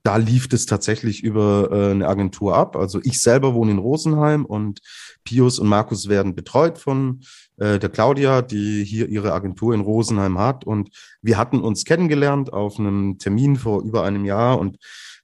da lief es tatsächlich über äh, eine Agentur ab. Also ich selber wohne in Rosenheim und Pius und Markus werden betreut von äh, der Claudia, die hier ihre Agentur in Rosenheim hat. Und wir hatten uns kennengelernt auf einem Termin vor über einem Jahr und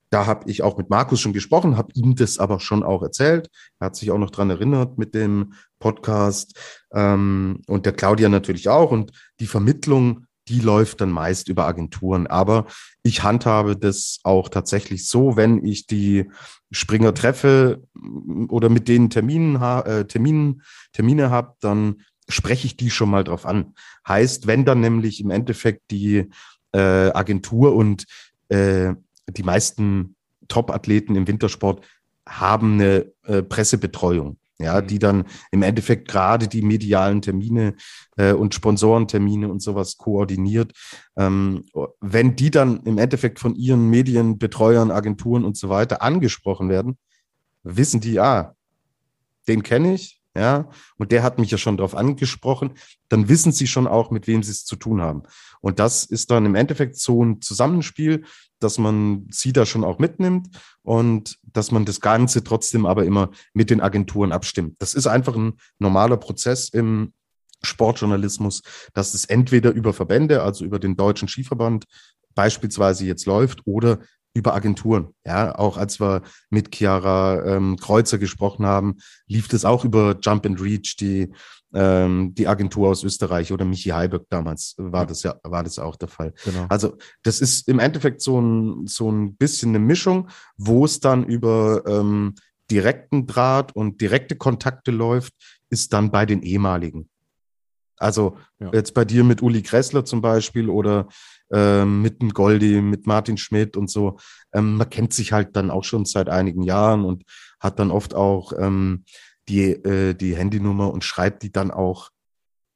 da habe ich auch mit Markus schon gesprochen, habe ihm das aber schon auch erzählt. Er hat sich auch noch dran erinnert mit dem Podcast ähm, und der Claudia natürlich auch. Und die Vermittlung, die läuft dann meist über Agenturen. Aber ich handhabe das auch tatsächlich so, wenn ich die Springer treffe oder mit denen Terminen, äh, Terminen, Termine habe, dann spreche ich die schon mal drauf an. Heißt, wenn dann nämlich im Endeffekt die äh, Agentur und äh, die meisten Top-Athleten im Wintersport haben eine äh, Pressebetreuung, ja, Mhm. die dann im Endeffekt gerade die medialen Termine äh, und Sponsorentermine und sowas koordiniert. Ähm, wenn die dann im Endeffekt von ihren Medienbetreuern, Agenturen und so weiter angesprochen werden, wissen die, ah, den kenne ich, ja, und der hat mich ja schon darauf angesprochen, dann wissen sie schon auch, mit wem sie es zu tun haben. Und das ist dann im Endeffekt so ein Zusammenspiel, dass man sie da schon auch mitnimmt und dass man das Ganze trotzdem aber immer mit den Agenturen abstimmt. Das ist einfach ein normaler Prozess im Sportjournalismus, dass es entweder über Verbände, also über den Deutschen Skiverband beispielsweise jetzt läuft oder über Agenturen. Ja, auch als wir mit Chiara ähm, Kreuzer gesprochen haben, lief das auch über Jump and Reach, die, ähm, die Agentur aus Österreich oder Michi Heiberg damals war das ja, war das auch der Fall. Genau. Also das ist im Endeffekt so ein, so ein bisschen eine Mischung, wo es dann über ähm, direkten Draht und direkte Kontakte läuft, ist dann bei den ehemaligen. Also Ja. jetzt bei dir mit Uli Kressler zum Beispiel oder ähm, mit dem Goldi, mit Martin Schmidt und so. Ähm, man kennt sich halt dann auch schon seit einigen Jahren und hat dann oft auch ähm, die, äh, die Handynummer und schreibt die dann auch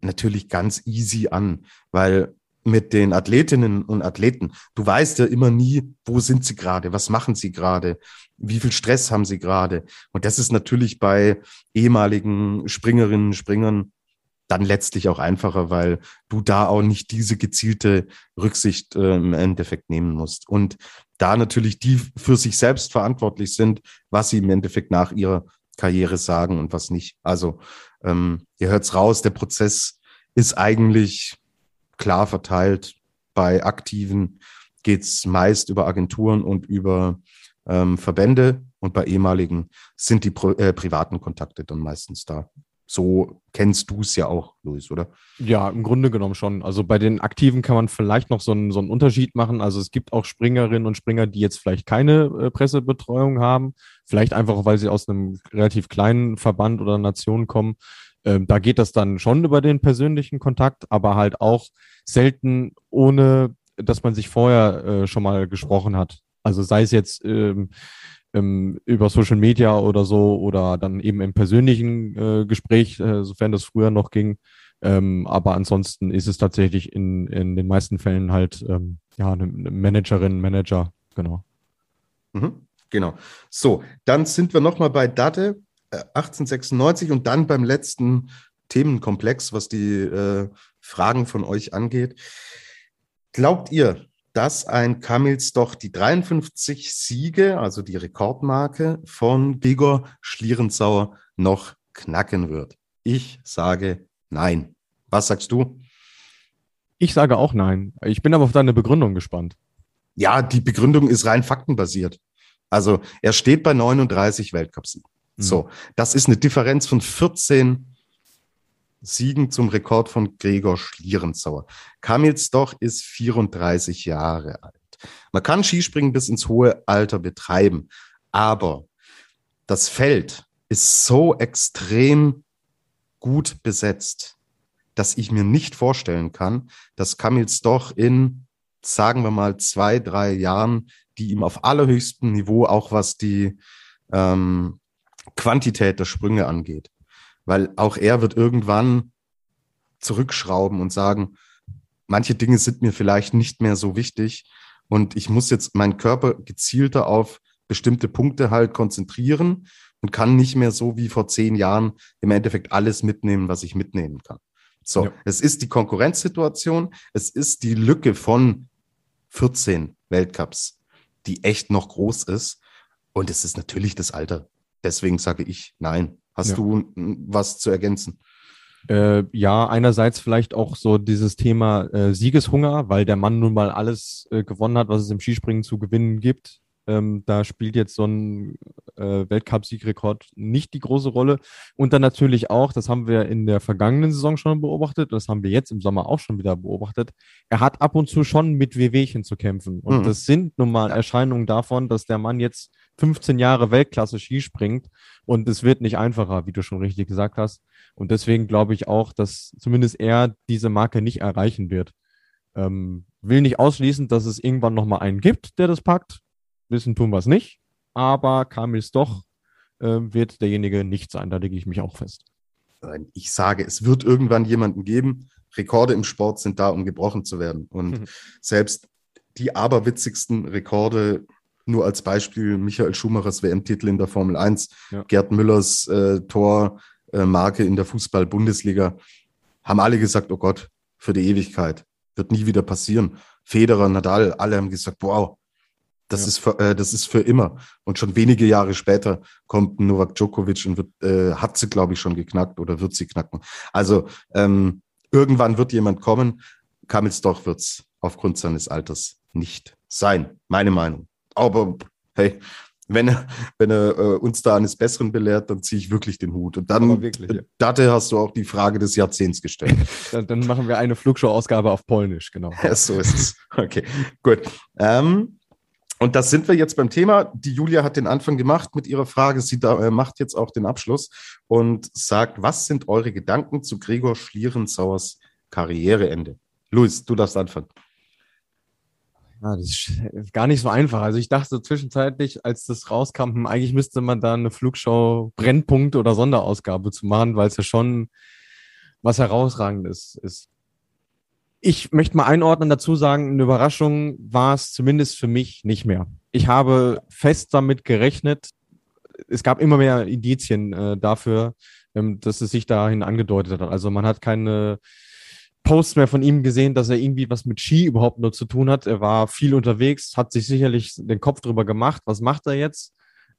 natürlich ganz easy an, weil mit den Athletinnen und Athleten, du weißt ja immer nie, wo sind sie gerade, was machen sie gerade, wie viel Stress haben sie gerade. Und das ist natürlich bei ehemaligen Springerinnen, Springern dann letztlich auch einfacher, weil du da auch nicht diese gezielte Rücksicht äh, im Endeffekt nehmen musst. Und da natürlich die für sich selbst verantwortlich sind, was sie im Endeffekt nach ihrer Karriere sagen und was nicht. Also ähm, ihr hört's raus, der Prozess ist eigentlich klar verteilt. Bei Aktiven geht's meist über Agenturen und über ähm, Verbände und bei ehemaligen sind die Pro äh, privaten Kontakte dann meistens da. So kennst du es ja auch, Luis, oder? Ja, im Grunde genommen schon. Also bei den Aktiven kann man vielleicht noch so einen, so einen Unterschied machen. Also es gibt auch Springerinnen und Springer, die jetzt vielleicht keine äh, Pressebetreuung haben. Vielleicht einfach, weil sie aus einem relativ kleinen Verband oder Nation kommen. Ähm, da geht das dann schon über den persönlichen Kontakt, aber halt auch selten ohne, dass man sich vorher äh, schon mal gesprochen hat. Also sei es jetzt ähm, ähm, über Social Media oder so oder dann eben im persönlichen äh, Gespräch, äh, sofern das früher noch ging. Ähm, aber ansonsten ist es tatsächlich in, in den meisten Fällen halt ähm, ja eine Managerin, Manager, genau. Mhm, genau. So, dann sind wir nochmal bei Date äh, 1896 und dann beim letzten Themenkomplex, was die äh, Fragen von euch angeht. Glaubt ihr, dass ein Kamils doch die 53 Siege, also die Rekordmarke von Gregor Schlierenzauer noch knacken wird? Ich sage nein. Was sagst du? Ich sage auch nein. Ich bin aber auf deine Begründung gespannt. Ja, die Begründung ist rein faktenbasiert. Also er steht bei 39 Weltcupsiegen. Mhm. So, das ist eine Differenz von 14 Siegen zum Rekord von Gregor Schlierenzauer. Kamils doch ist 34 Jahre alt. Man kann Skispringen bis ins hohe Alter betreiben, aber das Feld ist so extrem gut besetzt, dass ich mir nicht vorstellen kann, dass Kamils doch in, sagen wir mal, zwei, drei Jahren, die ihm auf allerhöchstem Niveau, auch was die ähm, Quantität der Sprünge angeht, weil auch er wird irgendwann zurückschrauben und sagen, manche Dinge sind mir vielleicht nicht mehr so wichtig und ich muss jetzt meinen Körper gezielter auf bestimmte Punkte halt konzentrieren und kann nicht mehr so wie vor zehn Jahren im Endeffekt alles mitnehmen, was ich mitnehmen kann. So, ja. es ist die Konkurrenzsituation, es ist die Lücke von 14 Weltcups, die echt noch groß ist. Und es ist natürlich das Alter. Deswegen sage ich nein. Hast ja. du was zu ergänzen? Äh, ja, einerseits vielleicht auch so dieses Thema äh, Siegeshunger, weil der Mann nun mal alles äh, gewonnen hat, was es im Skispringen zu gewinnen gibt. Ähm, da spielt jetzt so ein äh, Weltcup-Siegrekord nicht die große Rolle. Und dann natürlich auch, das haben wir in der vergangenen Saison schon beobachtet, das haben wir jetzt im Sommer auch schon wieder beobachtet, er hat ab und zu schon mit Wehwehchen zu kämpfen. Und mhm. das sind nun mal Erscheinungen davon, dass der Mann jetzt 15 Jahre Weltklasse Ski springt und es wird nicht einfacher, wie du schon richtig gesagt hast. Und deswegen glaube ich auch, dass zumindest er diese Marke nicht erreichen wird. Ähm, will nicht ausschließen, dass es irgendwann nochmal einen gibt, der das packt. Wissen tun wir es nicht. Aber Kamils doch äh, wird derjenige nicht sein. Da lege ich mich auch fest. Ich sage, es wird irgendwann jemanden geben. Rekorde im Sport sind da, um gebrochen zu werden. Und mhm. selbst die aberwitzigsten Rekorde nur als Beispiel Michael Schumachers WM-Titel in der Formel 1, ja. Gerd Müllers äh, Tormarke äh, in der Fußball-Bundesliga, haben alle gesagt, oh Gott, für die Ewigkeit, wird nie wieder passieren. Federer, Nadal, alle haben gesagt, wow, das, ja. ist für, äh, das ist für immer. Und schon wenige Jahre später kommt Novak Djokovic und wird, äh, hat sie, glaube ich, schon geknackt oder wird sie knacken. Also ähm, irgendwann wird jemand kommen. Kamelsdorf wird es aufgrund seines Alters nicht sein. Meine Meinung. Aber hey, wenn er, wenn er äh, uns da eines Besseren belehrt, dann ziehe ich wirklich den Hut. Und dann, wirklich, ja. Date hast du auch die Frage des Jahrzehnts gestellt. [laughs] dann, dann machen wir eine Flugshow-Ausgabe auf Polnisch, genau. Ja, [laughs] so ist es. Okay, gut. Ähm, und das sind wir jetzt beim Thema. Die Julia hat den Anfang gemacht mit ihrer Frage. Sie da, äh, macht jetzt auch den Abschluss und sagt, was sind eure Gedanken zu Gregor Schlierenzauers Karriereende? Luis, du darfst anfangen. Ja, das ist gar nicht so einfach. Also ich dachte zwischenzeitlich, als das rauskam, hm, eigentlich müsste man da eine Flugshow Brennpunkt oder Sonderausgabe zu machen, weil es ja schon was herausragendes ist. Ich möchte mal einordnen dazu sagen, eine Überraschung war es zumindest für mich nicht mehr. Ich habe fest damit gerechnet, es gab immer mehr Indizien äh, dafür, ähm, dass es sich dahin angedeutet hat. Also man hat keine Posts mehr von ihm gesehen, dass er irgendwie was mit Ski überhaupt nur zu tun hat. Er war viel unterwegs, hat sich sicherlich den Kopf drüber gemacht, was macht er jetzt?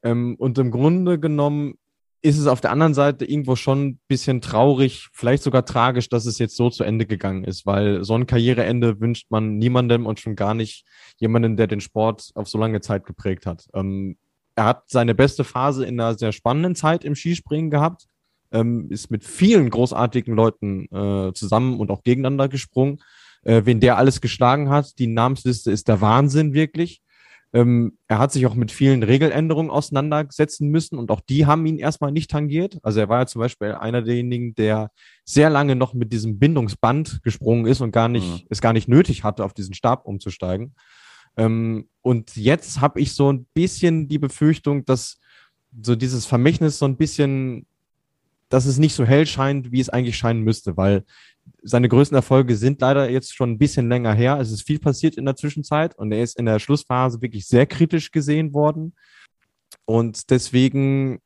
Ähm, und im Grunde genommen ist es auf der anderen Seite irgendwo schon ein bisschen traurig, vielleicht sogar tragisch, dass es jetzt so zu Ende gegangen ist, weil so ein Karriereende wünscht man niemandem und schon gar nicht jemanden, der den Sport auf so lange Zeit geprägt hat. Ähm, er hat seine beste Phase in einer sehr spannenden Zeit im Skispringen gehabt, ähm, ist mit vielen großartigen Leuten äh, zusammen und auch gegeneinander gesprungen. Äh, wen der alles geschlagen hat, die Namensliste ist der Wahnsinn wirklich. Ähm, er hat sich auch mit vielen Regeländerungen auseinandersetzen müssen und auch die haben ihn erstmal nicht tangiert. Also er war ja zum Beispiel einer derjenigen, der sehr lange noch mit diesem Bindungsband gesprungen ist und gar nicht, mhm. es gar nicht nötig hatte, auf diesen Stab umzusteigen. Ähm, und jetzt habe ich so ein bisschen die Befürchtung, dass so dieses Vermächtnis so ein bisschen dass es nicht so hell scheint, wie es eigentlich scheinen müsste, weil seine größten Erfolge sind leider jetzt schon ein bisschen länger her. Es ist viel passiert in der Zwischenzeit und er ist in der Schlussphase wirklich sehr kritisch gesehen worden. Und deswegen,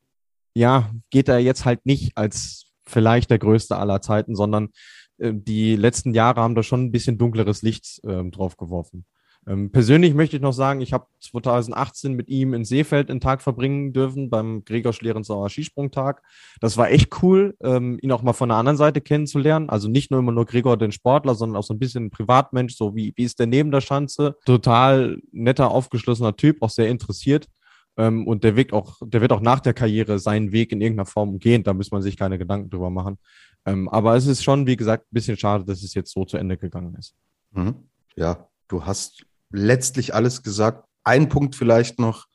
ja, geht er jetzt halt nicht als vielleicht der größte aller Zeiten, sondern äh, die letzten Jahre haben da schon ein bisschen dunkleres Licht äh, drauf geworfen. Ähm, persönlich möchte ich noch sagen, ich habe 2018 mit ihm in Seefeld einen Tag verbringen dürfen beim Gregor Schlerenzauer Skisprungtag. Das war echt cool, ähm, ihn auch mal von der anderen Seite kennenzulernen. Also nicht nur immer nur Gregor den Sportler, sondern auch so ein bisschen ein Privatmensch, so wie, wie ist der neben der Schanze. Total netter, aufgeschlossener Typ, auch sehr interessiert. Ähm, und der wird auch, der wird auch nach der Karriere seinen Weg in irgendeiner Form gehen. Da muss man sich keine Gedanken drüber machen. Ähm, aber es ist schon, wie gesagt, ein bisschen schade, dass es jetzt so zu Ende gegangen ist. Mhm. Ja, du hast letztlich alles gesagt. Ein Punkt vielleicht noch,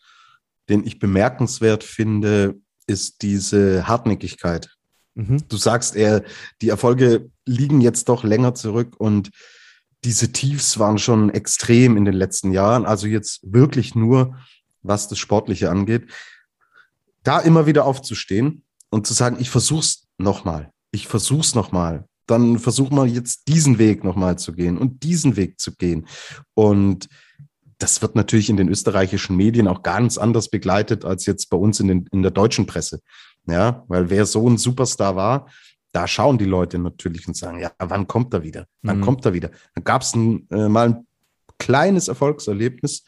den ich bemerkenswert finde, ist diese Hartnäckigkeit. Mhm. Du sagst, er, die Erfolge liegen jetzt doch länger zurück und diese Tiefs waren schon extrem in den letzten Jahren. Also jetzt wirklich nur, was das Sportliche angeht. Da immer wieder aufzustehen und zu sagen, ich versuch's nochmal. Ich versuch's nochmal dann versuchen wir jetzt diesen Weg nochmal zu gehen und diesen Weg zu gehen. Und das wird natürlich in den österreichischen Medien auch ganz anders begleitet als jetzt bei uns in, den, in der deutschen Presse. Ja, weil wer so ein Superstar war, da schauen die Leute natürlich und sagen, ja, wann kommt er wieder? Wann mhm. kommt er wieder? Dann gab es äh, mal ein kleines Erfolgserlebnis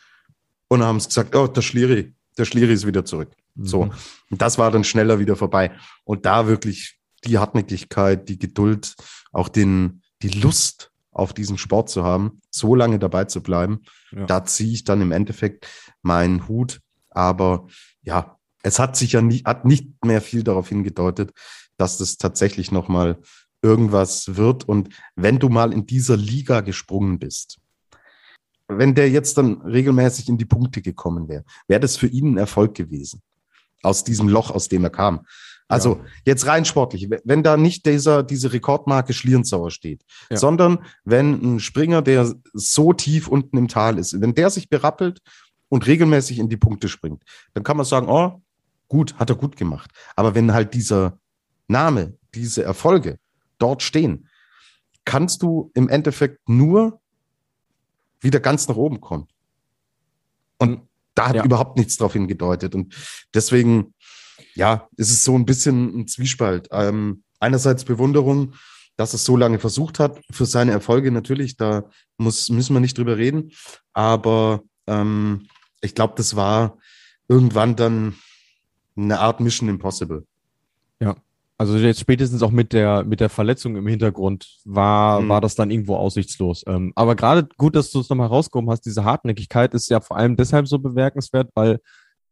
und haben sie gesagt, oh, der Schliri, der Schliri ist wieder zurück. Mhm. So, und das war dann schneller wieder vorbei. Und da wirklich die Hartnäckigkeit, die Geduld, auch den, die Lust auf diesen Sport zu haben, so lange dabei zu bleiben. Ja. Da ziehe ich dann im Endeffekt meinen Hut. Aber ja, es hat sich ja nie, hat nicht mehr viel darauf hingedeutet, dass das tatsächlich nochmal irgendwas wird. Und wenn du mal in dieser Liga gesprungen bist, wenn der jetzt dann regelmäßig in die Punkte gekommen wäre, wäre das für ihn ein Erfolg gewesen. Aus diesem Loch, aus dem er kam. Also ja. jetzt rein sportlich, wenn da nicht dieser, diese Rekordmarke Schlierenzauer steht, ja. sondern wenn ein Springer, der so tief unten im Tal ist, wenn der sich berappelt und regelmäßig in die Punkte springt, dann kann man sagen, oh, gut, hat er gut gemacht. Aber wenn halt dieser Name, diese Erfolge dort stehen, kannst du im Endeffekt nur wieder ganz nach oben kommen. Und da hat ja. überhaupt nichts darauf hingedeutet. Und deswegen ja, es ist so ein bisschen ein Zwiespalt. Ähm, einerseits Bewunderung, dass es so lange versucht hat, für seine Erfolge natürlich, da muss, müssen wir nicht drüber reden. Aber ähm, ich glaube, das war irgendwann dann eine Art Mission Impossible. Ja, also jetzt spätestens auch mit der, mit der Verletzung im Hintergrund war, mhm. war das dann irgendwo aussichtslos. Ähm, aber gerade gut, dass du es nochmal rausgekommen hast, diese Hartnäckigkeit ist ja vor allem deshalb so bemerkenswert, weil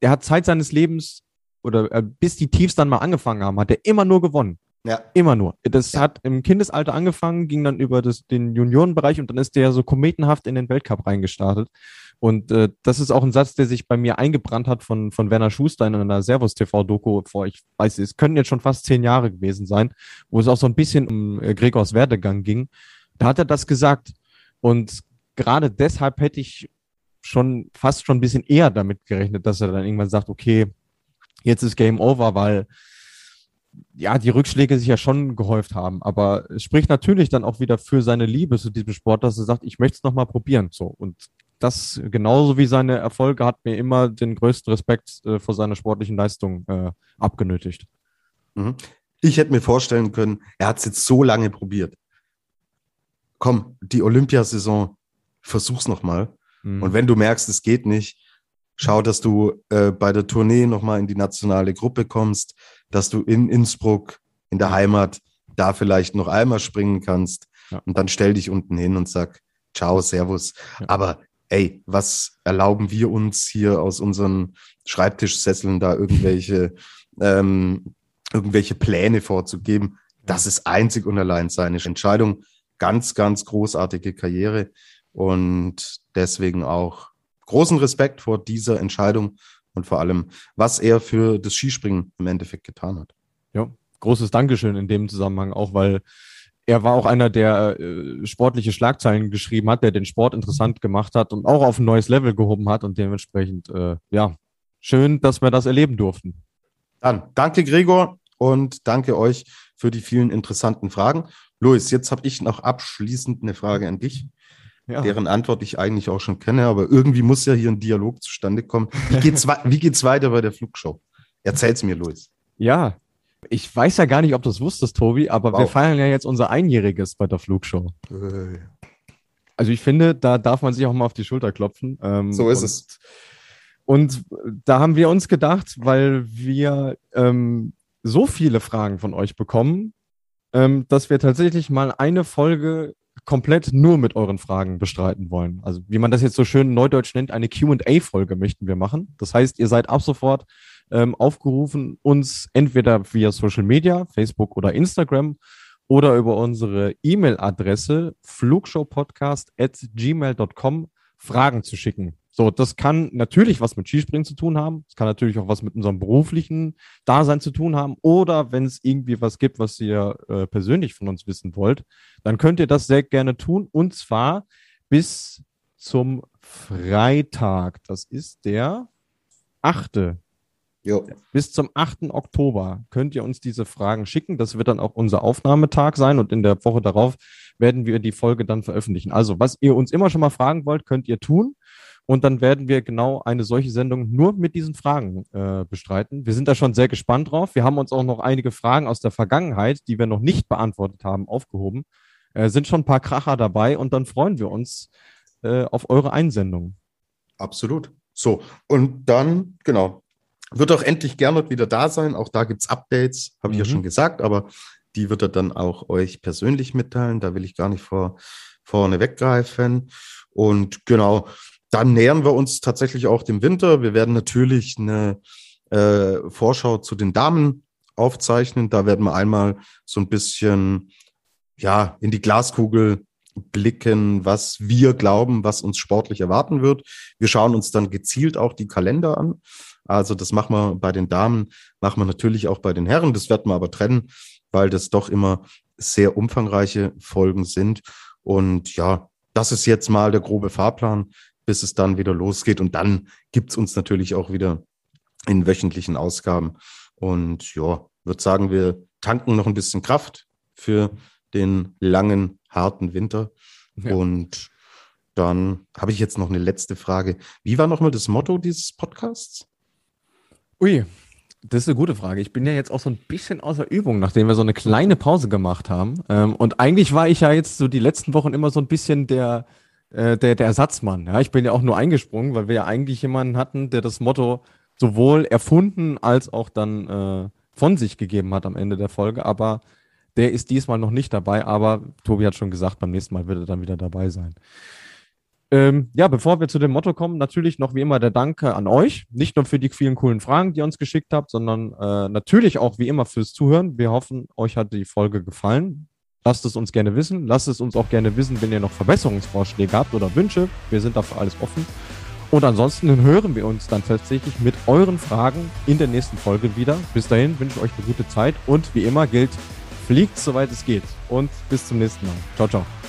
er hat Zeit seines Lebens oder äh, bis die Tiefs dann mal angefangen haben, hat er immer nur gewonnen. Ja. Immer nur. Das ja. hat im Kindesalter angefangen, ging dann über das, den Juniorenbereich und dann ist der so kometenhaft in den Weltcup reingestartet. Und äh, das ist auch ein Satz, der sich bei mir eingebrannt hat von, von Werner Schuster in einer Servus-TV-Doku vor, ich weiß, es können jetzt schon fast zehn Jahre gewesen sein, wo es auch so ein bisschen um äh, Gregors Werdegang ging. Da hat er das gesagt. Und gerade deshalb hätte ich schon fast schon ein bisschen eher damit gerechnet, dass er dann irgendwann sagt, okay, jetzt ist Game Over, weil ja, die Rückschläge sich ja schon gehäuft haben, aber es spricht natürlich dann auch wieder für seine Liebe zu diesem Sport, dass er sagt, ich möchte es nochmal probieren. So. Und das genauso wie seine Erfolge hat mir immer den größten Respekt äh, vor seiner sportlichen Leistung äh, abgenötigt. Mhm. Ich hätte mir vorstellen können, er hat es jetzt so lange probiert. Komm, die Olympiasaison, versuch's nochmal. Mhm. Und wenn du merkst, es geht nicht, schau, dass du äh, bei der Tournee nochmal in die nationale Gruppe kommst, dass du in Innsbruck, in der Heimat, da vielleicht noch einmal springen kannst. Ja. Und dann stell dich unten hin und sag, ciao, servus. Ja. Aber ey, was erlauben wir uns hier aus unseren Schreibtischsesseln da irgendwelche, [laughs] ähm, irgendwelche Pläne vorzugeben? Das ist einzig und allein seine Entscheidung. Ganz, ganz großartige Karriere und deswegen auch großen Respekt vor dieser Entscheidung und vor allem, was er für das Skispringen im Endeffekt getan hat. Ja, großes Dankeschön in dem Zusammenhang auch, weil er war auch einer, der äh, sportliche Schlagzeilen geschrieben hat, der den Sport interessant gemacht hat und auch auf ein neues Level gehoben hat und dementsprechend, äh, ja, schön, dass wir das erleben durften. Dann danke Gregor und danke euch für die vielen interessanten Fragen. Luis, jetzt habe ich noch abschließend eine Frage an dich, ja. deren Antwort ich eigentlich auch schon kenne, aber irgendwie muss ja hier ein Dialog zustande kommen. Wie geht's, wie geht's weiter bei der Flugshow? Erzähl's mir, Luis. Ja, ich weiß ja gar nicht, ob du es wusstest, Tobi, aber wow. wir feiern ja jetzt unser Einjähriges bei der Flugshow. Hey. Also ich finde, da darf man sich auch mal auf die Schulter klopfen. Ähm, so ist und, es. Und da haben wir uns gedacht, weil wir ähm, so viele Fragen von euch bekommen, ähm, dass wir tatsächlich mal eine Folge komplett nur mit euren Fragen bestreiten wollen. Also wie man das jetzt so schön neudeutsch nennt, eine QA-Folge möchten wir machen. Das heißt, ihr seid ab sofort ähm, aufgerufen, uns entweder via Social Media, Facebook oder Instagram oder über unsere E-Mail-Adresse flugshowpodcast.gmail.com Fragen zu schicken. So, das kann natürlich was mit Skispringen zu tun haben. Es kann natürlich auch was mit unserem beruflichen Dasein zu tun haben. Oder wenn es irgendwie was gibt, was ihr äh, persönlich von uns wissen wollt, dann könnt ihr das sehr gerne tun. Und zwar bis zum Freitag. Das ist der achte Jo. Bis zum 8. Oktober könnt ihr uns diese Fragen schicken. Das wird dann auch unser Aufnahmetag sein und in der Woche darauf werden wir die Folge dann veröffentlichen. Also, was ihr uns immer schon mal fragen wollt, könnt ihr tun. Und dann werden wir genau eine solche Sendung nur mit diesen Fragen äh, bestreiten. Wir sind da schon sehr gespannt drauf. Wir haben uns auch noch einige Fragen aus der Vergangenheit, die wir noch nicht beantwortet haben, aufgehoben. Äh, sind schon ein paar Kracher dabei und dann freuen wir uns äh, auf eure Einsendung. Absolut. So, und dann, genau, wird auch endlich Gernot wieder da sein. Auch da gibt es Updates, habe ich mhm. ja schon gesagt, aber die wird er dann auch euch persönlich mitteilen. Da will ich gar nicht vor, vorne weggreifen. Und genau, dann nähern wir uns tatsächlich auch dem Winter. Wir werden natürlich eine äh, Vorschau zu den Damen aufzeichnen. Da werden wir einmal so ein bisschen ja in die Glaskugel blicken, was wir glauben, was uns sportlich erwarten wird. Wir schauen uns dann gezielt auch die Kalender an. Also das machen wir bei den Damen, machen wir natürlich auch bei den Herren. Das werden wir aber trennen, weil das doch immer sehr umfangreiche Folgen sind. Und ja, das ist jetzt mal der grobe Fahrplan, bis es dann wieder losgeht. Und dann gibt's uns natürlich auch wieder in wöchentlichen Ausgaben. Und ja, würde sagen, wir tanken noch ein bisschen Kraft für den langen, harten Winter. Ja. Und dann habe ich jetzt noch eine letzte Frage. Wie war nochmal das Motto dieses Podcasts? Ui, das ist eine gute Frage. Ich bin ja jetzt auch so ein bisschen außer Übung, nachdem wir so eine kleine Pause gemacht haben. Ähm, und eigentlich war ich ja jetzt so die letzten Wochen immer so ein bisschen der, äh, der, der Ersatzmann. Ja, ich bin ja auch nur eingesprungen, weil wir ja eigentlich jemanden hatten, der das Motto sowohl erfunden als auch dann äh, von sich gegeben hat am Ende der Folge. Aber der ist diesmal noch nicht dabei. Aber Tobi hat schon gesagt, beim nächsten Mal wird er dann wieder dabei sein. Ähm, ja, bevor wir zu dem Motto kommen, natürlich noch wie immer der Danke an euch. Nicht nur für die vielen coolen Fragen, die ihr uns geschickt habt, sondern äh, natürlich auch wie immer fürs Zuhören. Wir hoffen, euch hat die Folge gefallen. Lasst es uns gerne wissen. Lasst es uns auch gerne wissen, wenn ihr noch Verbesserungsvorschläge habt oder Wünsche. Wir sind dafür alles offen. Und ansonsten hören wir uns dann tatsächlich mit euren Fragen in der nächsten Folge wieder. Bis dahin wünsche ich euch eine gute Zeit und wie immer gilt, fliegt soweit es geht. Und bis zum nächsten Mal. Ciao, ciao.